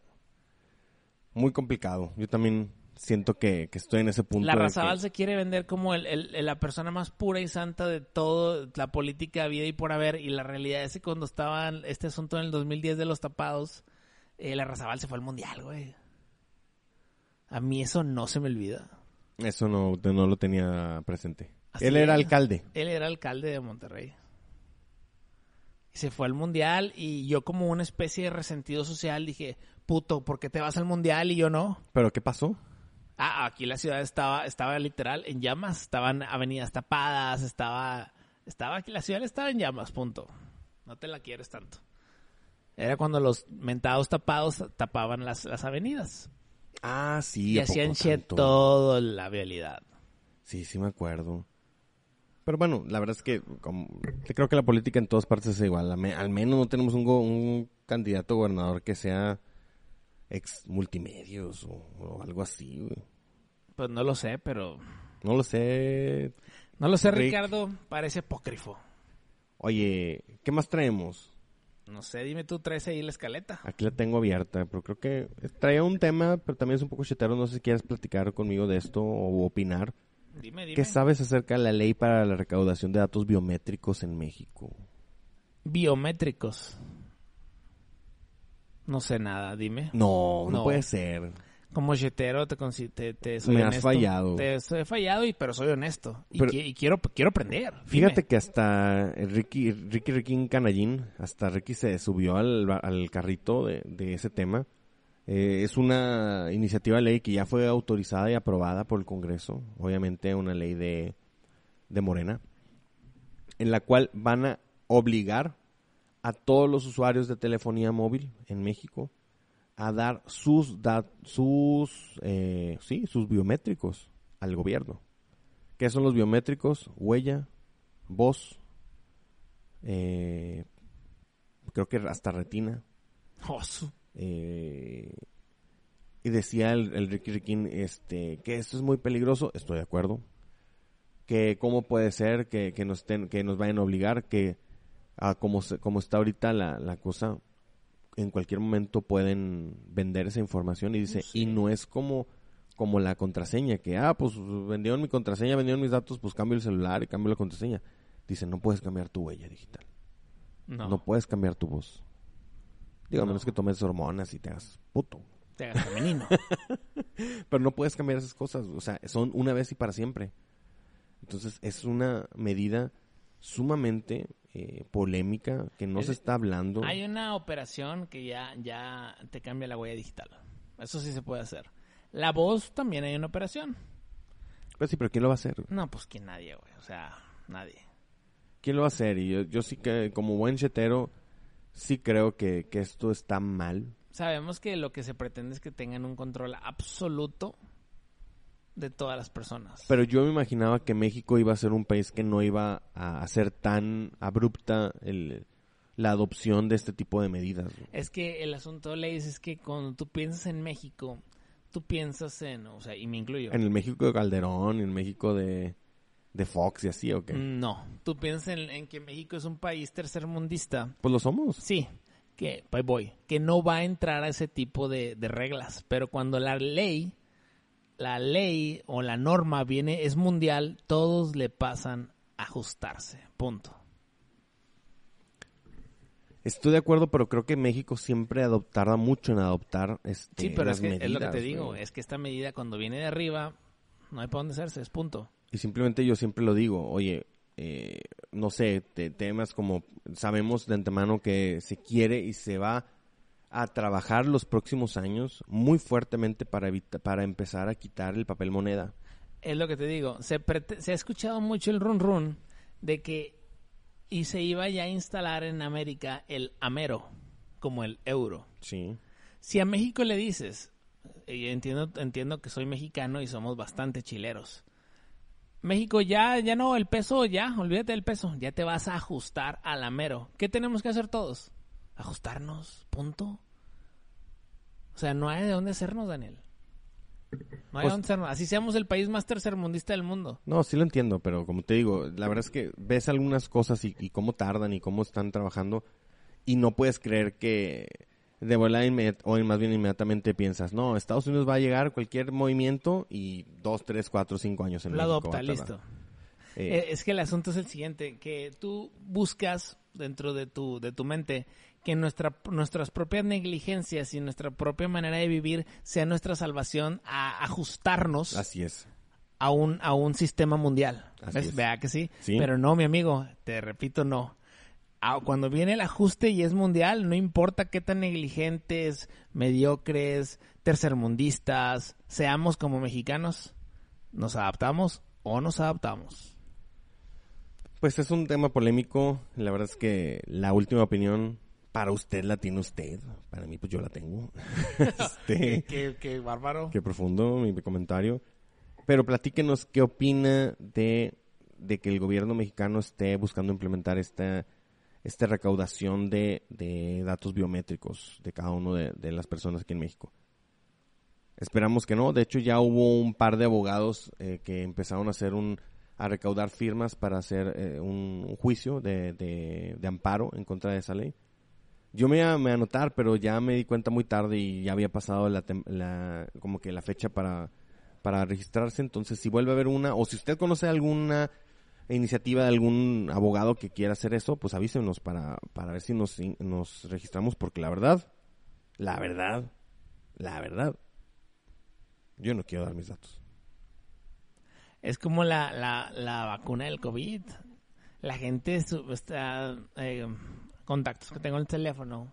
muy complicado. Yo también siento que, que estoy en ese punto. La Razabal que- se quiere vender como el, el- el- la persona más pura y santa de todo la política vida y por haber. Y la realidad es que cuando estaba este asunto en el 2010 de los tapados, eh, la Razabal se fue al mundial, güey. A mí eso no se me olvida. Eso no, no lo tenía presente. Así Él era alcalde. Él era alcalde de Monterrey. Y se fue al mundial y yo como una especie de resentido social dije, puto, ¿por qué te vas al mundial y yo no? ¿Pero qué pasó? Ah, aquí la ciudad estaba, estaba literal en llamas, estaban avenidas tapadas, estaba, estaba aquí, la ciudad estaba en llamas, punto. No te la quieres tanto. Era cuando los mentados tapados tapaban las, las avenidas Ah, sí. y ¿a poco hacían shit toda la vialidad. Sí, sí me acuerdo. Pero bueno, la verdad es que como, creo que la política en todas partes es igual. Al me- Al menos no tenemos un, go- un candidato gobernador que sea ex multimedios o, o algo así. güey. Pues no lo sé, pero... No lo sé. No lo sé, Rick. Ricardo, parece apócrifo. Oye, ¿qué más traemos? No sé, dime tú, traes ahí la escaleta. Aquí la tengo abierta, pero creo que traía un tema, pero también es un poco chetero. No sé si quieres platicar conmigo de esto o opinar. Dime, dime. ¿Qué sabes acerca de la ley para la recaudación de datos biométricos en México? Biométricos. No sé nada, dime. No, no, No. puede ser. Como chetero te, te, te soy Me has fallado. Te he fallado, y, pero soy honesto. Y, Pero- qui- y quiero, quiero aprender. Fíjate Dime. que hasta Ricky, Ricky Ricky Canallín, hasta Ricky se subió al, al carrito de, de ese tema. Eh, es una iniciativa de ley que ya fue autorizada y aprobada por el Congreso, obviamente una ley de, de Morena, en la cual van a obligar a todos los usuarios de telefonía móvil en México a dar sus dat sus eh, sí sus biométricos al gobierno. ¿Qué son los biométricos? Huella, voz, eh, creo que hasta retina. Eh, y decía el, el Ricky Riquín este, que esto es muy peligroso, estoy de acuerdo. Que cómo puede ser que, que nos, estén, que nos vayan a obligar, que a como, se- como está ahorita la, la cosa, en cualquier momento pueden vender esa información y dice, y no es como como la contraseña, que, ah, pues vendieron mi contraseña, vendieron mis datos, pues cambio el celular y cambio la contraseña. Dice, no puedes cambiar tu huella digital. No, No, puedes cambiar tu voz. Digo, a No. menos que tomes hormonas y te hagas puto. te hagas femenino. Pero no puedes cambiar esas cosas. O sea, son una vez y para siempre. Entonces, es una medida sumamente eh, polémica que no Es- se está hablando. Hay una operación que ya, ya te cambia la huella digital. Eso sí se puede hacer. La voz también hay una operación. Pues sí, pero ¿quién lo va a hacer? No, pues que nadie, güey. O sea, nadie. ¿Quién lo va a hacer? Y yo, yo sí que, como buen chetero, sí creo que, que esto está mal. Sabemos que lo que se pretende es que tengan un control absoluto de todas las personas. Pero yo me imaginaba que México iba a ser un país que no iba a hacer tan abrupta el- la adopción de este tipo de medidas. Es que el asunto, Leis, es que cuando tú piensas en México, tú piensas en, o sea, y me incluyo. En el México de Calderón, en el México de, de Fox y así, ¿o qué? No, tú piensas en, en que México es un país tercermundista. Pues lo somos. Sí, que voy, que no va a entrar a ese tipo de, de reglas, pero cuando la ley, la ley o la norma viene, es mundial, todos le pasan a ajustarse, punto. Estoy de acuerdo, pero creo que México siempre adoptará mucho en adoptar este, Sí, pero las es, que, es lo que te digo, güey. es que esta medida cuando viene de arriba, no hay para dónde hacerse, es punto. Y simplemente yo siempre lo digo, oye, eh, no sé, te- temas como sabemos de antemano que se quiere y se va a trabajar los próximos años muy fuertemente para para empezar a quitar el papel moneda. Es lo que te digo. Se, ha escuchado mucho el run run de que y se iba ya a instalar en América el amero como el euro. Sí. Si a México le dices, entiendo, entiendo que soy mexicano y somos bastante chileros. México ya, ya no, el peso ya, olvídate del peso, ya te vas a ajustar al amero. ¿Qué tenemos que hacer todos? Ajustarnos, punto. O sea, no hay de dónde hacernos, Daniel. No hay de Pues- dónde hacernos. Así seamos el país más tercermundista del mundo. No, sí lo entiendo, pero como te digo, la verdad es que ves algunas cosas y, y cómo tardan y cómo están trabajando y no puedes creer que de volada o más bien inmediatamente piensas, no, Estados Unidos va a llegar cualquier movimiento y dos, tres, cuatro, cinco años en Lo México va adopta, listo. Eh, Eh, es que el asunto es el siguiente, que tú buscas dentro de tu, de tu mente que nuestra, nuestras propias negligencias y nuestra propia manera de vivir sea nuestra salvación a ajustarnos así es. a un, a un sistema mundial. Así ¿Ves? es. Vea que sí? Sí. Pero no, mi amigo, te repito, no. Ah, Cuando viene el ajuste y es mundial, no importa qué tan negligentes, mediocres, tercermundistas seamos como mexicanos, nos adaptamos o nos adaptamos. Pues es un tema polémico, la verdad es que la última opinión para usted la tiene usted, para mí pues yo la tengo. Este, qué, qué bárbaro. Qué profundo mi comentario. Pero platíquenos qué opina de, de que el gobierno mexicano esté buscando implementar esta, esta recaudación de, de datos biométricos de cada uno de, de las personas aquí en México. Esperamos que no. De hecho, ya hubo un par de abogados eh, que empezaron a hacer un a recaudar firmas para hacer eh, un, un juicio de, de, amparo en contra de esa ley. Yo me iba a anotar, pero ya me di cuenta muy tarde y ya había pasado la, la- como que la fecha para, para registrarse. Entonces, si vuelve a haber una, o si usted conoce alguna iniciativa de algún abogado que quiera hacer eso, pues avísenos para, para ver si nos, nos registramos, porque la verdad, la verdad, la verdad, yo no quiero dar mis datos. Es como la, la, la vacuna del COVID. La gente está... eh, contactos que tengo en el teléfono.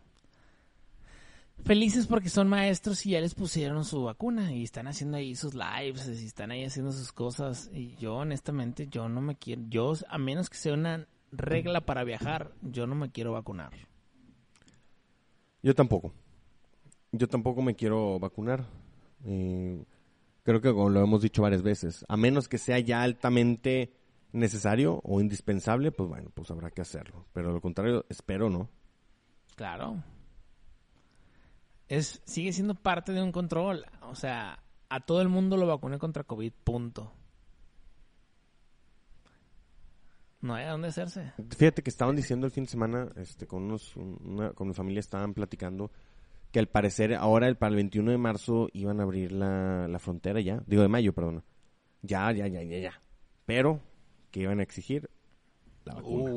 Felices porque son maestros y ya les pusieron su vacuna y están haciendo ahí sus lives y están ahí haciendo sus cosas. Y yo honestamente, yo no me quiero... Yo, a menos que sea una regla para viajar, yo no me quiero vacunar. Yo tampoco. Yo tampoco me quiero vacunar. Eh, creo que como lo hemos dicho varias veces, a menos que sea ya altamente necesario o indispensable, pues bueno, pues habrá que hacerlo. Pero lo contrario, espero no. Claro. Es, sigue siendo parte de un control. O sea, a todo el mundo lo vacuné contra COVID, punto. No hay a dónde hacerse. Fíjate que estaban diciendo el fin de semana, este, con unos, una- con mi familia estaban platicando que al parecer ahora el, para el 21 de marzo iban a abrir la, la frontera ya, digo de mayo, perdón. Ya, ya, ya, ya, ya. Pero que iban a exigir la vacuna.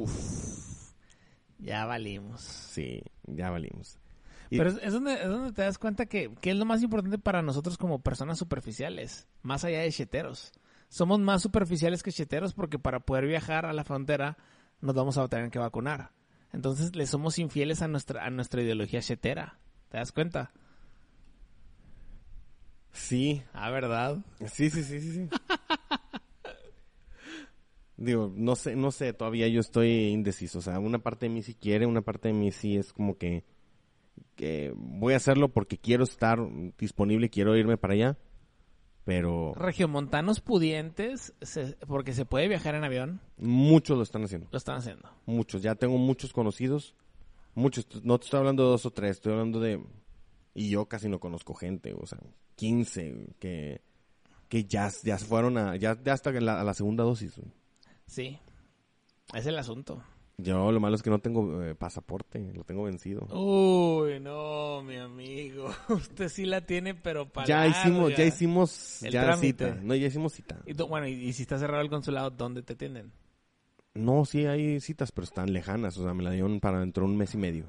Ya valimos. Sí, ya valimos. Y- Pero es, es donde, es donde te das cuenta que, que es lo más importante para nosotros como personas superficiales, más allá de cheteros. Somos más superficiales que cheteros porque para poder viajar a la frontera nos vamos a tener que vacunar. Entonces le somos infieles a nuestra, a nuestra ideología chetera. ¿Te das cuenta? Sí, Ah, ¿verdad? sí, sí, sí, sí. sí. Digo, no sé, no sé, todavía yo estoy indeciso. O sea, una parte de mí sí quiere, una parte de mí sí es como que, que voy a hacerlo porque quiero estar disponible, quiero irme para allá. Pero Regiomontanos pudientes, se- porque se puede viajar en avión, muchos lo están haciendo. lo están haciendo. Muchos. Ya tengo muchos conocidos. Muchos. No te estoy hablando de dos o tres, estoy hablando de Y yo casi no conozco gente, o sea, 15 que, que ya, ya fueron a, ya, ya hasta la, a la segunda dosis. güey. Sí. Es el asunto. Yo lo malo es que no tengo eh, pasaporte, lo tengo vencido. Uy, no, mi amigo. Usted sí la tiene, pero para ya hicimos, ya hicimos El ya trámite. cita. No, ya hicimos cita. Y tú- bueno, y, y si está cerrado el consulado, ¿dónde te atienden? No, sí hay citas, pero están lejanas, o sea, me la dieron para dentro de un mes y medio.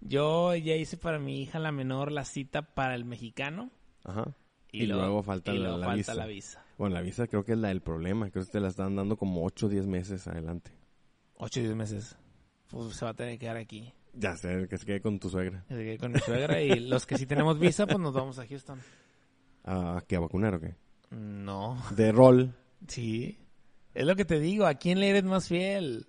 Yo ya hice para mi hija la menor la cita para el mexicano. Ajá. Y, Y luego falta y la- luego la falta visa. la visa. Bueno, la visa creo que es la del problema, creo que te la están dando como 8 o 10 meses adelante. Ocho y diez meses. Pues se va a tener que quedar aquí. Ya sé, que se quede con tu suegra. Que Con mi suegra y los que sí tenemos visa, pues nos vamos a Houston. ¿A qué, a vacunar o qué? No. De rol. Sí. Es lo que te digo. ¿A quién le eres más fiel?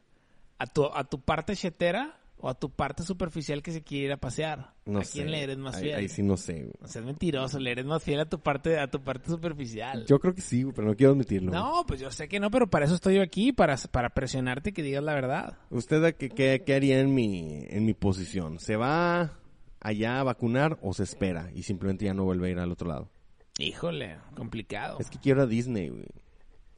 ¿A tu, a tu parte chetera o a tu parte superficial que se quiere ir a pasear? No ¿A sé. quién le eres más Ahí- fiel? Ahí, sí no sé. güey. O sea, es mentiroso. Le eres más fiel a tu parte, a tu parte superficial. Yo creo que sí, pero no quiero admitirlo. güey. No, pues yo sé que no, pero para eso estoy yo aquí, para, para presionarte que digas la verdad. ¿Usted qué, qué, qué haría en mi, en mi posición? ¿Se va allá a vacunar o se espera y simplemente ya no vuelve a ir al otro lado? Híjole, complicado. Es que quiero a Disney, güey.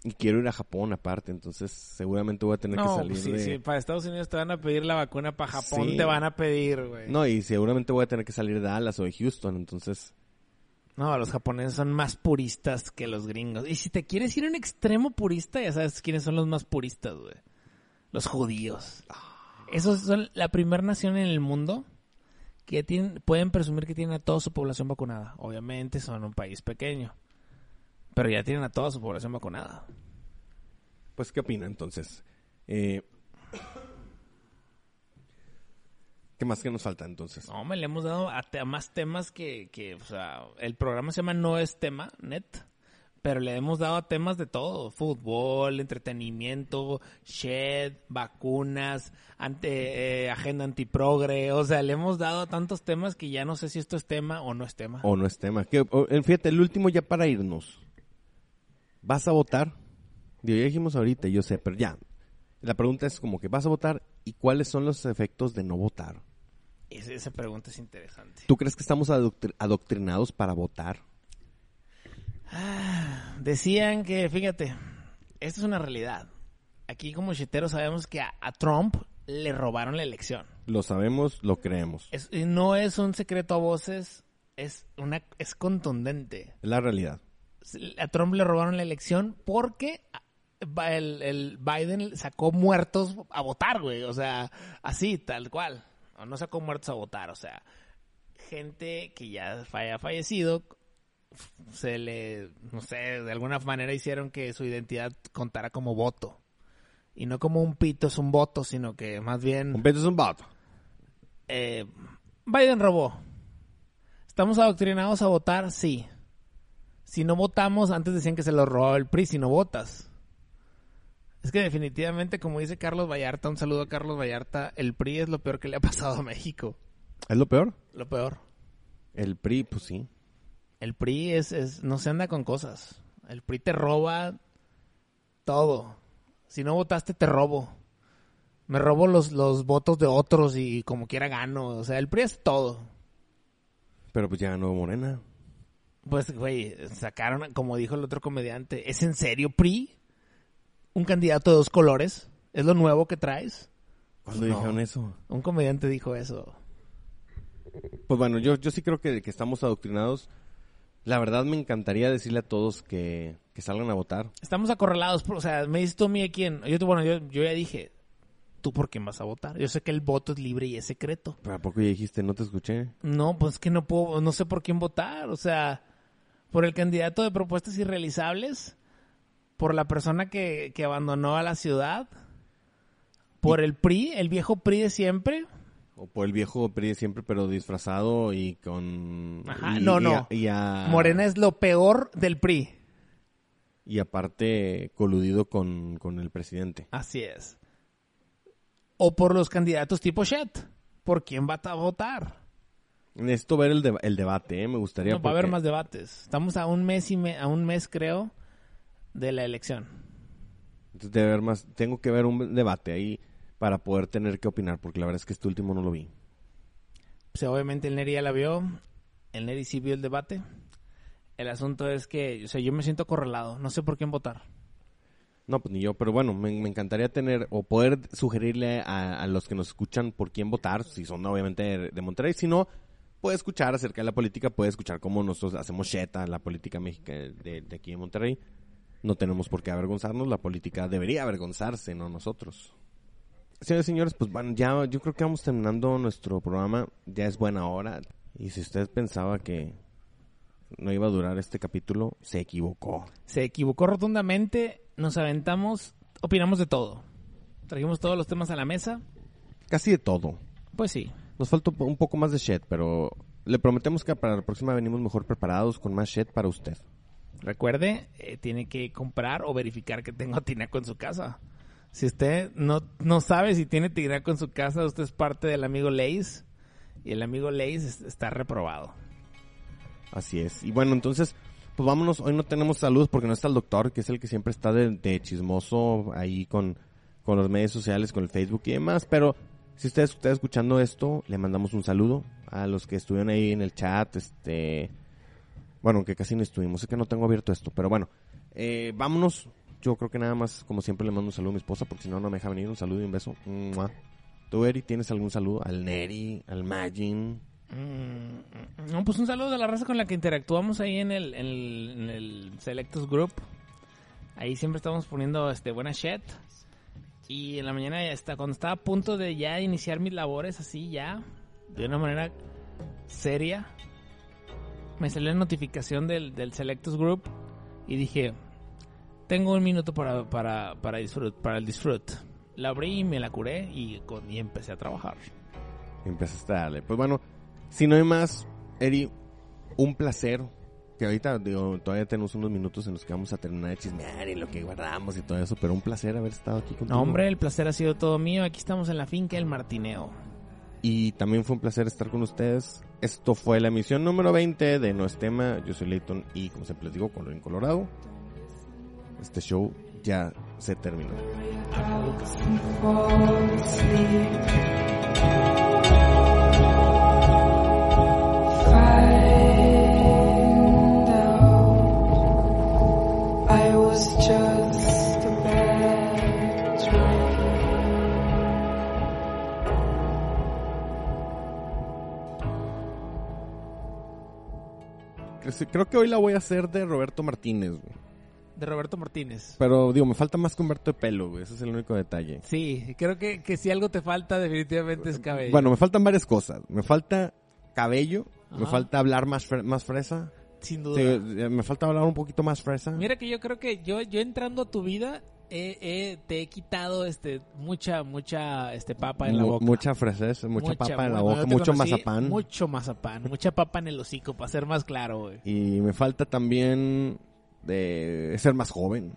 Y quiero ir a Japón aparte, entonces seguramente voy a tener que salir pues sí, de... sí, para Estados Unidos te van a pedir la vacuna, para Japón Sí. te van a pedir, güey. No, y seguramente voy a tener que salir de Dallas o de Houston, entonces... No, los japoneses son más puristas que los gringos. Y si te quieres ir a un extremo purista, ya sabes quiénes son los más puristas, güey. Los judíos. Esos son la primera nación en el mundo que tienen, pueden presumir que tienen a toda su población vacunada. Obviamente son un país pequeño. Pero ya tienen a toda su población vacunada. Pues, ¿qué opina entonces? Eh, ¿Qué más que nos falta entonces? No, me le hemos dado a, te- a más temas que, que, o sea, el programa se llama No es tema, net, pero le hemos dado a temas de todo, fútbol, entretenimiento, shed, vacunas, ante, eh, agenda antiprogre, o sea, le hemos dado a tantos temas que ya no sé si esto es tema o no es tema. O no es tema. Que, o- fíjate, el último ya para irnos. ¿Vas a votar? Digo, ya dijimos ahorita, yo sé, pero ya. La pregunta es como que, ¿vas a votar? ¿Y cuáles son los efectos de no votar? Esa, esa pregunta es interesante. ¿Tú crees que estamos adoctri- adoctrinados para votar? Decían que, fíjate, esto es una realidad. Aquí como cheteros sabemos que a- a Trump le robaron la elección. Lo sabemos, lo creemos. Es- y no es un secreto a voces, es una es contundente. Es la realidad. A Trump le robaron la elección porque ba- el, el Biden sacó muertos a votar, güey. O sea, así, tal cual. O no sacó muertos a votar, o sea, gente que ya haya fallecido se le, no sé, de alguna manera hicieron que su identidad contara como voto. Y no como un pito es un voto, sino que más bien... Un pedo es un voto. Eh, Biden robó. ¿Estamos adoctrinados a votar? Sí. Si no votamos, antes decían que se lo robó el PRI, si no votas. Es que definitivamente, como dice Carlos Vallarta, un saludo a Carlos Vallarta, el PRI es lo peor que le ha pasado a México. ¿Es lo peor? Lo peor. El PRI, pues sí. El PRI es, es, no se anda con cosas. El PRI te roba todo. Si no votaste, te robo. Me robo los, los votos de otros y como quiera gano. O sea, el PRI es todo. Pero pues ya ganó Morena. Pues, güey, sacaron, como dijo el otro comediante, ¿es en serio PRI? ¿Un candidato de dos colores? ¿Es lo nuevo que traes? ¿Cuándo No. dijeron eso? Un comediante dijo eso. Pues bueno, yo, yo sí creo que, que estamos adoctrinados. La verdad me encantaría decirle a todos que, que salgan a votar. Estamos acorralados, por- o sea, me dices tú a mí a quién. Yo, te- bueno, yo, yo ya dije, ¿tú por quién vas a votar? Yo sé que el voto es libre y es secreto. ¿Pero a poco ya dijiste? No te escuché. No, pues que no puedo, no sé por quién votar. O sea, por el candidato de propuestas irrealizables, por la persona que, que abandonó a la ciudad, por el PRI, el viejo PRI de siempre. O por el viejo PRI de siempre, pero disfrazado y con... Ajá, y- no, y no. a- y a- Morena es lo peor del PRI. Y aparte coludido con, con el presidente. Así es. O por los candidatos tipo Shet. ¿Por quién va a votar? Necesito ver el, deba- el debate, ¿eh? Me gustaría... No, va a haber porque- más debates. Estamos a un mes y me- a un mes, creo, de la elección. Entonces debe haber más... Tengo que ver un debate ahí para poder tener que opinar, porque la verdad es que este último no lo vi. Pues, obviamente el Neri ya la vio. el Neri sí vio el debate. El asunto es que, o sea, yo me siento acorralado. No sé por quién votar. No, pues ni yo, pero bueno, me, me encantaría tener o poder sugerirle a, a los que nos escuchan por quién votar, si son obviamente de, de Monterrey, si no, puede escuchar acerca de la política, puede escuchar cómo nosotros hacemos sheta la política mexicana de, de aquí en Monterrey. No tenemos por qué avergonzarnos, la política debería avergonzarse, no nosotros. Señores y señores, pues bueno, ya yo creo que vamos terminando nuestro programa, ya es buena hora. Y si usted pensaba que no iba a durar este capítulo, se equivocó. Se equivocó rotundamente. Nos aventamos, opinamos de todo. Trajimos todos los temas a la mesa. Casi de todo. Pues sí. Nos falta un poco más de shit, pero le prometemos que para la próxima venimos mejor preparados con más shit para usted. Recuerde, eh, tiene que comprar o verificar que tenga tinaco en su casa. Si usted no, no sabe si tiene tinaco en su casa, usted es parte del amigo Leis. Y el amigo Leis es- está reprobado. Así es. Y bueno, entonces, pues vámonos. Hoy no tenemos saludos porque no está el doctor, que es el que siempre está de, de chismoso ahí con, con los medios sociales, con el Facebook y demás. Pero si usted está escuchando esto, le mandamos un saludo a los que estuvieron ahí en el chat. Este, bueno, que casi no estuvimos. Es que no tengo abierto esto, pero bueno. Eh, vámonos. Yo creo que nada más, como siempre, le mando un saludo a mi esposa porque si no, no me deja venir. Un saludo y un beso. Mua. ¿Tú, Eri, tienes algún saludo? Al Neri, al Magin. Mm, No, pues un saludo a la raza con la que interactuamos ahí en el, en el, en el Selectus Group. Ahí siempre estamos poniendo este buena shit. Y en la mañana ya está, cuando estaba a punto de ya iniciar mis labores así ya, de una manera seria, me salió la notificación del, del Selectus Group y dije, tengo un minuto para, para, para, disfrut, para el disfrut. La abrí y me la curé y, con, y empecé a trabajar. Empezaste a darle. Pues bueno, si no hay más, Eri, un placer. Que ahorita digo, todavía tenemos unos minutos en los que vamos a terminar de chismear y lo que guardamos y todo eso, pero un placer haber estado aquí contigo. No, hombre, el placer ha sido todo mío. Aquí estamos en la finca El Martineo. Y también fue un placer estar con ustedes. Esto fue la emisión número 20 de No es tema. Yo soy Leighton y como siempre les digo, Colorín Colorado. Este show ya se terminó. fall Creo que hoy la voy a hacer de Roberto Martínez, güey. De Roberto Martínez. Pero digo, me falta más que Humberto de pelo, güey. Ese es el único detalle. Sí, creo que, que si algo te falta, definitivamente es cabello. Bueno, me faltan varias cosas. Me falta cabello, me falta hablar más, fre- más fresa. sin duda. eh, me falta hablar un poquito más fresa. Mira que yo creo que yo, yo entrando a tu vida, eh, te he quitado este mucha, mucha este papa en la boca. Mucha fresez, mucha, papa en la boca, mucho conocí, mazapán. Mucho mazapán, mucha papa en el hocico, para ser más claro, güey. Y me falta también de ser más joven.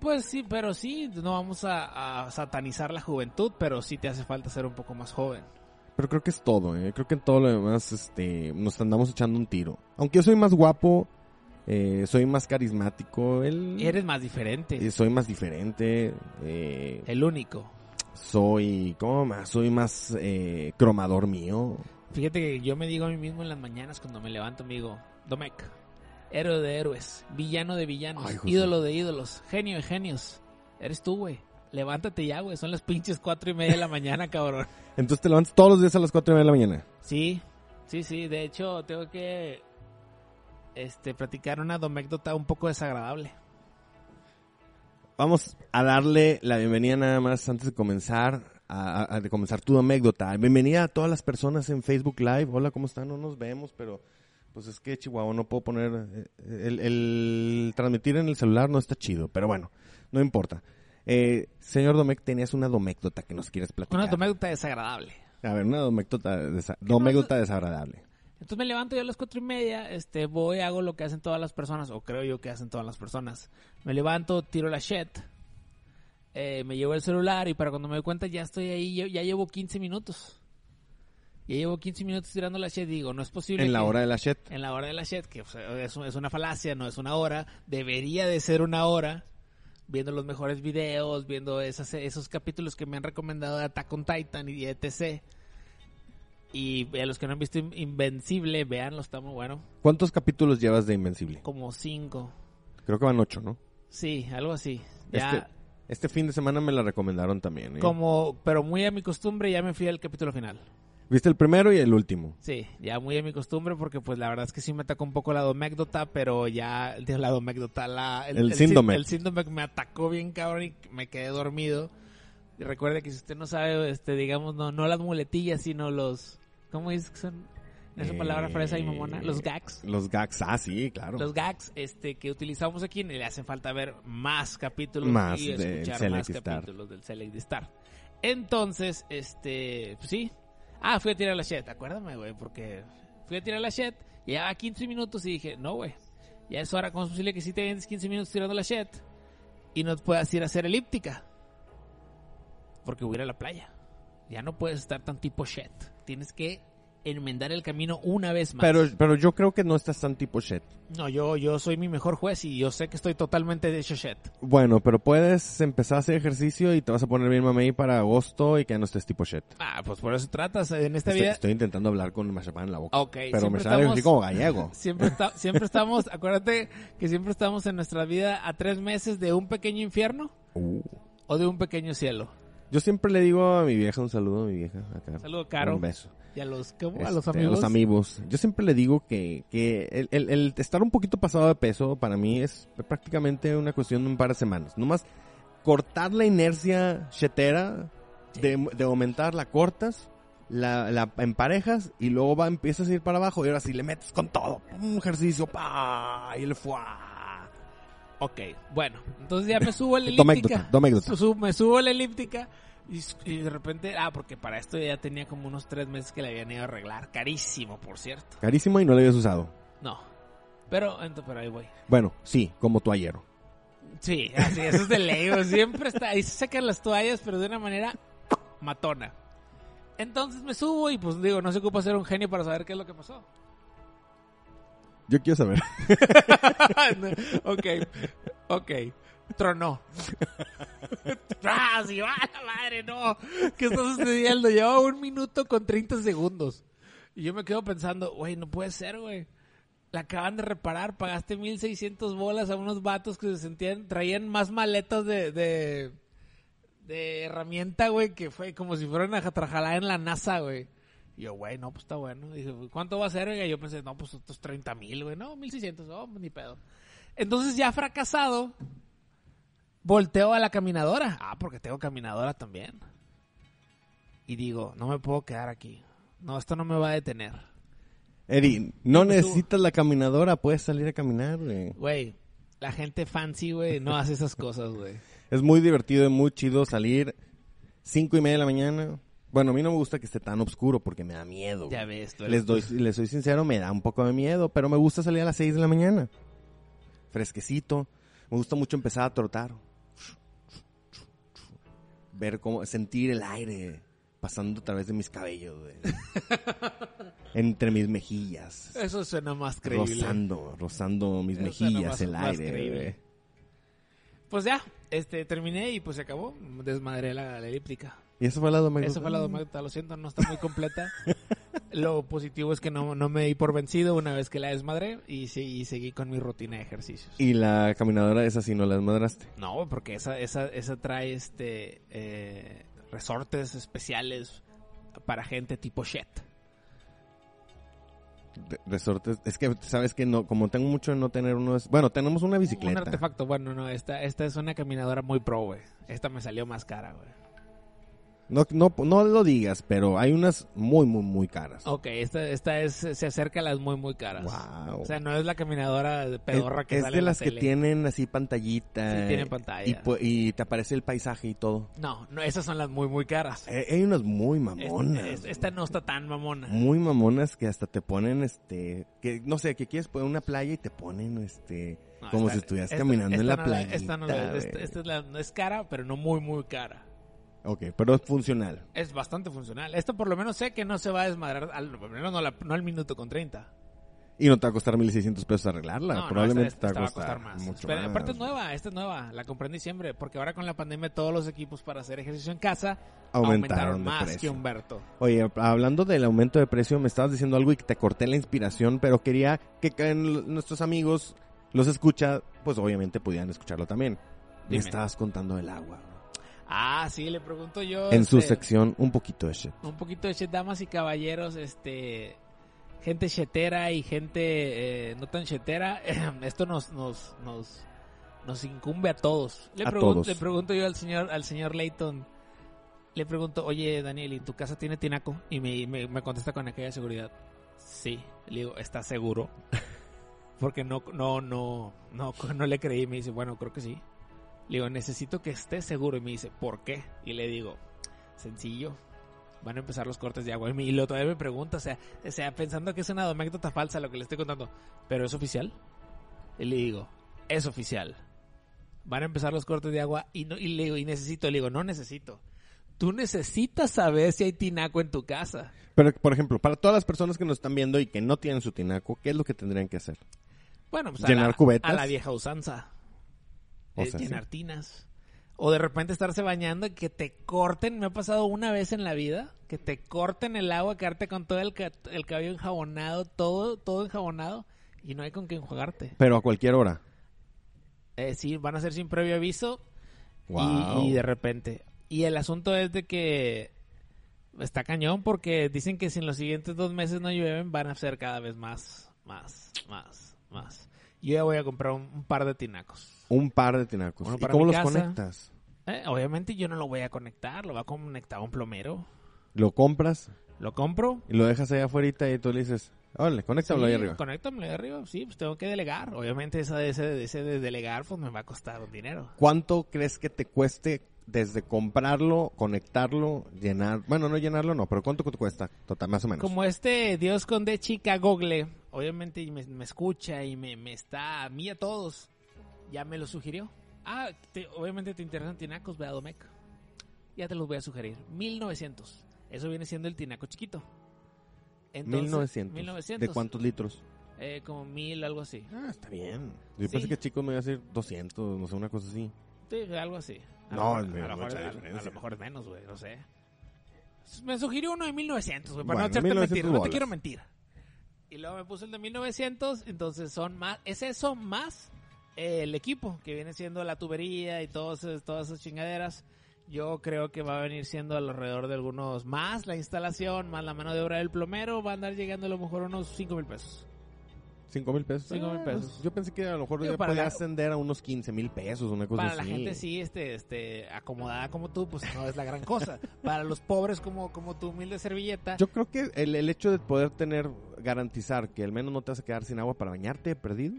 Pues sí, pero sí, no vamos a, a satanizar la juventud, pero sí te hace falta ser un poco más joven. Pero creo que es todo, ¿eh? Creo que en todo lo demás este, nos andamos echando un tiro. Aunque yo soy más guapo, eh, soy más carismático. Y eres más diferente. eh, soy más diferente, eh, El único. soy... ¿Cómo más? Soy más eh, cromador mío. Fíjate que yo me digo a mí mismo en las mañanas cuando me levanto, me digo, Domec, héroe de héroes, villano de villanos, Ay, ídolo de ídolos, genio de genios. Eres tú, güey. Levántate ya, güey. Son las pinches cuatro y media de la mañana, cabrón. Entonces te levantas todos los días a las 4 y media de la mañana. Sí, sí, sí. De hecho, tengo que este, platicar una domécdota un poco desagradable. Vamos a darle la bienvenida nada más antes de comenzar, a, a- de comenzar tu anécdota. Bienvenida a todas las personas en Facebook Live. Hola, ¿cómo están? No nos vemos, pero pues es que Chihuahua no puedo poner... eh, El, el transmitir en el celular no está chido, pero bueno, no importa. Eh, señor Domecq, tenías una domécdota que nos quieres platicar. Una domécdota desagradable. A ver, una domécdota, desa- domécdota desagradable. Entonces me levanto yo a las cuatro y media, este, voy, hago lo que hacen todas las personas, o creo yo que hacen todas las personas. Me levanto, tiro la shit, eh, me llevo el celular y para cuando me doy cuenta ya estoy ahí, ya, ya llevo 15 minutos. Ya llevo 15 minutos tirando la shit, digo, no es posible En la que- hora de la shit. En la hora de la shit, que o sea, es, es una falacia, no es una hora, debería de ser una hora, viendo los mejores videos, viendo esas, esos capítulos que me han recomendado de Attack on Titan y etc. Y a los que no han visto In- Invencible, véanlo, está muy bueno. ¿Cuántos capítulos llevas de Invencible? Como cinco. Creo que van ocho, ¿no? Sí, algo así. Ya, Este, este fin de semana me la recomendaron también. ¿eh? como, pero muy a mi costumbre, ya me fui al capítulo final. ¿Viste el primero y el último? Sí, ya muy a mi costumbre porque pues la verdad es que sí me atacó un poco la domécdota, pero ya la domécdota, la, El sí- síndrome. el síndrome me atacó bien cabrón y me quedé dormido. Y recuerde que si usted no sabe, este, digamos, no, no las muletillas, sino los, ¿cómo dices que son? Esa Eh, palabra fresa y mamona, los gags. Los gags, ah, sí, claro. Los gags este, que utilizamos aquí le hacen falta ver más capítulos Más y escuchar más Star. capítulos del Select Star. Entonces, este, pues sí. Ah, fui a tirar la shit, acuérdame, güey, porque fui a tirar la shit, llevaba 15 minutos y dije, no, güey, ya es hora, ¿cómo es posible que si te vienes 15 minutos tirando la shit y no puedas ir a hacer elíptica? Porque voy a ir a la playa. Ya no puedes estar tan tipo shit. Tienes que enmendar el camino una vez más. Pero, pero yo creo que no estás tan tipo shit. No, yo, yo soy mi mejor juez y yo sé que estoy totalmente de shit. Bueno, pero puedes empezar a hacer ejercicio y te vas a poner bien mamey para agosto y que no estés tipo shit. Ah, pues por eso tratas en esta Estoy, vida. estoy intentando hablar con Machapán en la boca. Ok, pero me sale así como gallego. Siempre, está- siempre estamos, acuérdate que siempre estamos en nuestra vida a tres meses de un pequeño infierno Uh. o de un pequeño cielo. Yo siempre le digo a mi vieja, un saludo a mi vieja. Acá. Saludo, Caro. Un beso. Y a los, ¿cómo? a Este, los amigos. amigos. Yo siempre le digo que, que el, el- el estar un poquito pasado de peso para mí es prácticamente una cuestión de un par de semanas. Nomás cortar la inercia chetera de, de aumentar, la cortas, la, la emparejas y luego va, empiezas a ir para abajo y ahora sí le metes con todo. Un ejercicio, pa, y le fue. Ok, bueno, entonces ya me subo a la elíptica. me subo a la elíptica y, de repente, ah, porque para esto ya tenía como unos tres meses que le habían ido a arreglar. Carísimo, por cierto. Carísimo y no lo habías usado. No. Pero, ento- pero ahí voy. Bueno, sí, como tu ayer. Sí, así, eso es de ley. Siempre está, ahí se sacan las toallas, pero de una manera matona. Entonces me subo y pues digo, no se ocupa ser un genio para saber qué es lo que pasó. Yo quiero saber. ok, ok. Tronó. ¡Ah, sí, va la madre, no! ¿Qué está sucediendo? Lleva un minuto con 30 segundos. Y yo me quedo pensando, güey, no puede ser, güey. La acaban de reparar, pagaste 1600 bolas a unos vatos que se sentían, traían más maletas de, de, de herramienta, güey, que fue como si fueran a trabajar en la NASA, güey. Y yo, güey, no, pues está bueno. Dije, ¿cuánto va a ser? oiga? Y yo pensé, no, pues estos 30 mil, güey. No, 1600, oh, ni pedo. Entonces ya fracasado, volteo a la caminadora. Ah, porque tengo caminadora también. Y digo, no me puedo quedar aquí. No, esto no me va a detener. Eddie, no necesitas la caminadora, puedes salir a caminar, güey. Güey, la gente fancy, güey, no hace esas cosas, güey. Es muy divertido y muy chido salir cinco y media de la mañana. Bueno, a mí no me gusta que esté tan oscuro porque me da miedo. Ya ves, tú eres- Les doy, les soy sincero, me da un poco de miedo, pero me gusta salir a las 6 de la mañana. Fresquecito. Me gusta mucho empezar a trotar. Ver cómo, sentir el aire pasando a través de mis cabellos, güey. Entre mis mejillas. Eso suena más creíble. Rozando, rozando mis Eso mejillas, más- el más aire, creíble. Pues ya, este, terminé y pues se acabó. Desmadré la, la elíptica. Y eso fue la domingo. Eso fue la domécdota, lo siento, no está muy completa. Lo positivo es que no, no me di por vencido una vez que la desmadré y, sí, y seguí con mi rutina de ejercicios. Y la caminadora esa sí no la desmadraste. No, porque esa, esa, esa trae este eh, resortes especiales para gente tipo shit. De- resortes. Es que, sabes que no, como tengo mucho en no tener uno. Bueno, tenemos una Un bicicleta. artefacto, bueno, no, esta, esta es una caminadora muy pro, güey. Esta me salió más cara, güey. No, no, no lo digas, pero hay unas muy, muy, muy caras. Ok, esta, esta es, se acerca a las muy, muy caras. Wow. O sea, no es la caminadora de pedorra es, que es sale de en la las que tienen así pantallita. Sí, tienen pantalla. Y, te aparece el paisaje y todo. No, no, esas son las muy, muy caras. Eh, hay unas muy mamonas. es- esta no está tan mamona. Muy mamonas que hasta te ponen, este, que no sé, que quieres poner una playa y te ponen, este, No, como esta- si estuvieras esta- caminando esta en la no playa. Esta, no esta- es, la- es cara, pero no muy, muy cara. Ok, pero es funcional. Es bastante funcional. Esto por lo menos sé que no se va a desmadrar, al, por lo menos no, la- no al minuto con 30. Y no te va a costar 1.600 pesos arreglarla. No, no, Probablemente esta- te va a esta costar, más. mucho Pero más. aparte es nueva, esta es nueva, la compré en diciembre, porque ahora con la pandemia todos los equipos para hacer ejercicio en casa Aumentaron aumentaron, más que Humberto. Oye, hablando del aumento de precio, me estabas diciendo algo y te corté la inspiración, pero quería que nuestros amigos los escucha, pues obviamente pudieran escucharlo también. Me Dime. estabas contando del agua. Ah, sí, le pregunto yo. En su este, sección, un poquito de shit. Un poquito de shit, damas y caballeros, este... Gente chetera y gente eh, no tan chetera, esto nos, nos, nos, nos incumbe a todos. Le, A pregun- todos. le pregunto yo al señor, al señor Layton, le pregunto, oye Daniel, ¿y tu casa tiene tinaco? Y me, me, me contesta con aquella seguridad, sí. Le digo, ¿estás seguro? Porque no, no, no, no, no le creí. Me dice, bueno, creo que sí. Le digo, necesito que estés seguro. Y me dice, ¿por qué? Y le digo, sencillo. Van a empezar los cortes de agua. Y lo todavía me pregunta, o sea, o sea, pensando que es una anécdota falsa lo que le estoy contando. ¿Pero es oficial? Y le digo, es oficial. Van a empezar los cortes de agua y, no, y le digo, y necesito. Le digo, no necesito. Tú necesitas saber si hay tinaco en tu casa. Pero, por ejemplo, para todas las personas que nos están viendo y que no tienen su tinaco, ¿qué es lo que tendrían que hacer? Bueno, pues ¿Llenar a la, cubetas? A la vieja usanza. O Es sea, sí. llenar tinas. O de repente estarse bañando y que te corten. Me ha pasado una vez en la vida. Que te corten el agua, quedarte con todo el, ca- el cabello enjabonado, todo, todo enjabonado. Y no hay con qué enjuagarte. Pero a cualquier hora. Eh, sí, van a ser sin previo aviso. y- de repente. Y el asunto es de que está cañón porque dicen que si en los siguientes dos meses no llueven van a ser cada vez más, más, más, más. Yo ya voy a comprar un, un par de tinacos. Un par de tinacos. Uno ¿Y para cómo los casa. conectas? Eh, obviamente yo no lo voy a conectar, lo va a conectar un plomero. Lo compras Lo compro. y lo dejas ahí afuera y tú le dices, órale, conéctamelo ahí Sí, arriba. Conéctamelo ahí arriba. Sí, pues tengo que delegar. Obviamente esa, ese, ese de delegar pues me va a costar un dinero. ¿Cuánto crees que te cueste desde comprarlo, conectarlo, llenar? Bueno, no llenarlo, no, pero ¿cuánto te cuesta? Total, más o menos. Como este Dios con de chica Google, obviamente me, me escucha y me, me está a mí a todos. Ya me lo sugirió. Ah, te- obviamente te interesan tinacos, ve a Domec. Ya te los voy a sugerir. 1900. Eso viene siendo el tinaco chiquito. Entonces, 1900. 1900. ¿De cuántos litros? Eh, como mil, algo así. Ah, está bien. Yo Sí. pensé que chicos me iba a decir 200, no sé, una cosa así. Sí, algo así. A No, lo mejor, a lo mucha mejor, a- lo mejor es menos, güey, no sé. Me sugirió uno de 1900, güey, para Bueno, no echarte 1900 mentir. No te bolas. quiero mentir. Y luego me puse el de 1900, entonces son más, es eso más el equipo, que viene siendo la tubería y todos, todas esas chingaderas. Yo creo que va a venir siendo alrededor de algunos más la instalación, más la mano de obra del plomero, va a andar llegando a lo mejor unos 5 mil pesos. ¿Cinco mil pesos? Cinco mil Ah, pesos. pues, yo pensé que a lo mejor Digo, ya para podía la- ascender a unos 15 mil pesos, una cosa Para la así. gente sí, este, este, acomodada como tú, pues no es la gran cosa. Para los pobres como, como tu humilde servilleta, Yo creo que el, el hecho de poder tener, garantizar que al menos no te vas a quedar sin agua para bañarte perdido,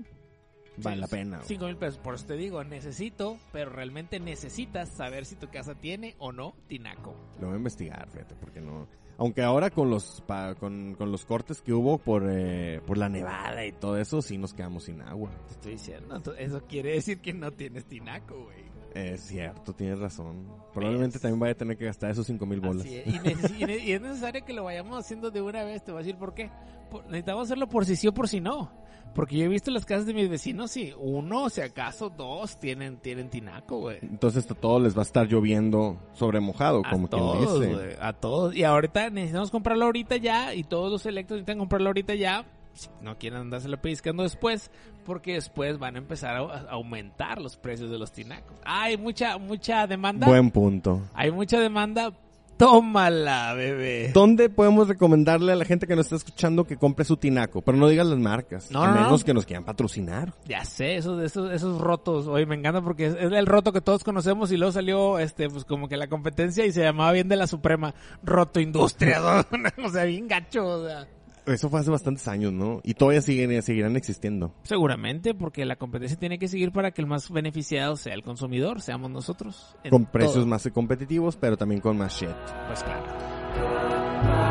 vale la pena. güey. 5 mil pesos. Por eso te digo, necesito, pero realmente necesitas saber si tu casa tiene o no tinaco. Lo voy a investigar, fíjate, porque no... Aunque ahora con los pa- con, con los cortes que hubo por, eh, por la nevada y todo eso, sí nos quedamos sin agua. Te estoy diciendo, eso quiere decir que no tienes tinaco, güey. Es cierto, tienes razón. Probablemente ¿Ves? también vaya a tener que gastar esos cinco mil bolas. Es. Y, neces- y ne- y es necesario que lo vayamos haciendo de una vez. Te voy a decir por qué. Por- necesitamos hacerlo por si sí o por si no. Porque yo he visto las casas de mis vecinos y uno, si acaso dos, tienen, tienen tinaco, güey. Entonces a todos les va a estar lloviendo sobre mojado, como a quien todos, dice. güey, a todos. Y ahorita necesitamos comprarlo ahorita ya. Y todos los electos necesitan comprarlo ahorita ya. Si no quieren andárselo pellizcando después. Porque después van a empezar a, a aumentar los precios de los tinacos. Hay mucha, mucha demanda. Buen punto. Hay mucha demanda. Tómala, bebé. ¿Dónde podemos recomendarle a la gente que nos está escuchando que compre su tinaco? Pero no digas las marcas. No, a no, menos no. que nos quieran patrocinar. Ya sé, esos, esos, esos rotos. Oye, me encanta porque es, es el roto que todos conocemos y luego salió, este, pues como que la competencia y se llamaba bien de la Suprema Roto Industria. o sea, bien gacho, o sea. Eso fue hace bastantes años, ¿no? Y todavía siguen, seguirán existiendo. Seguramente, porque la competencia tiene que seguir para que el más beneficiado sea el consumidor, seamos nosotros. Con precios todo. más competitivos, pero también con más shit. Pues claro.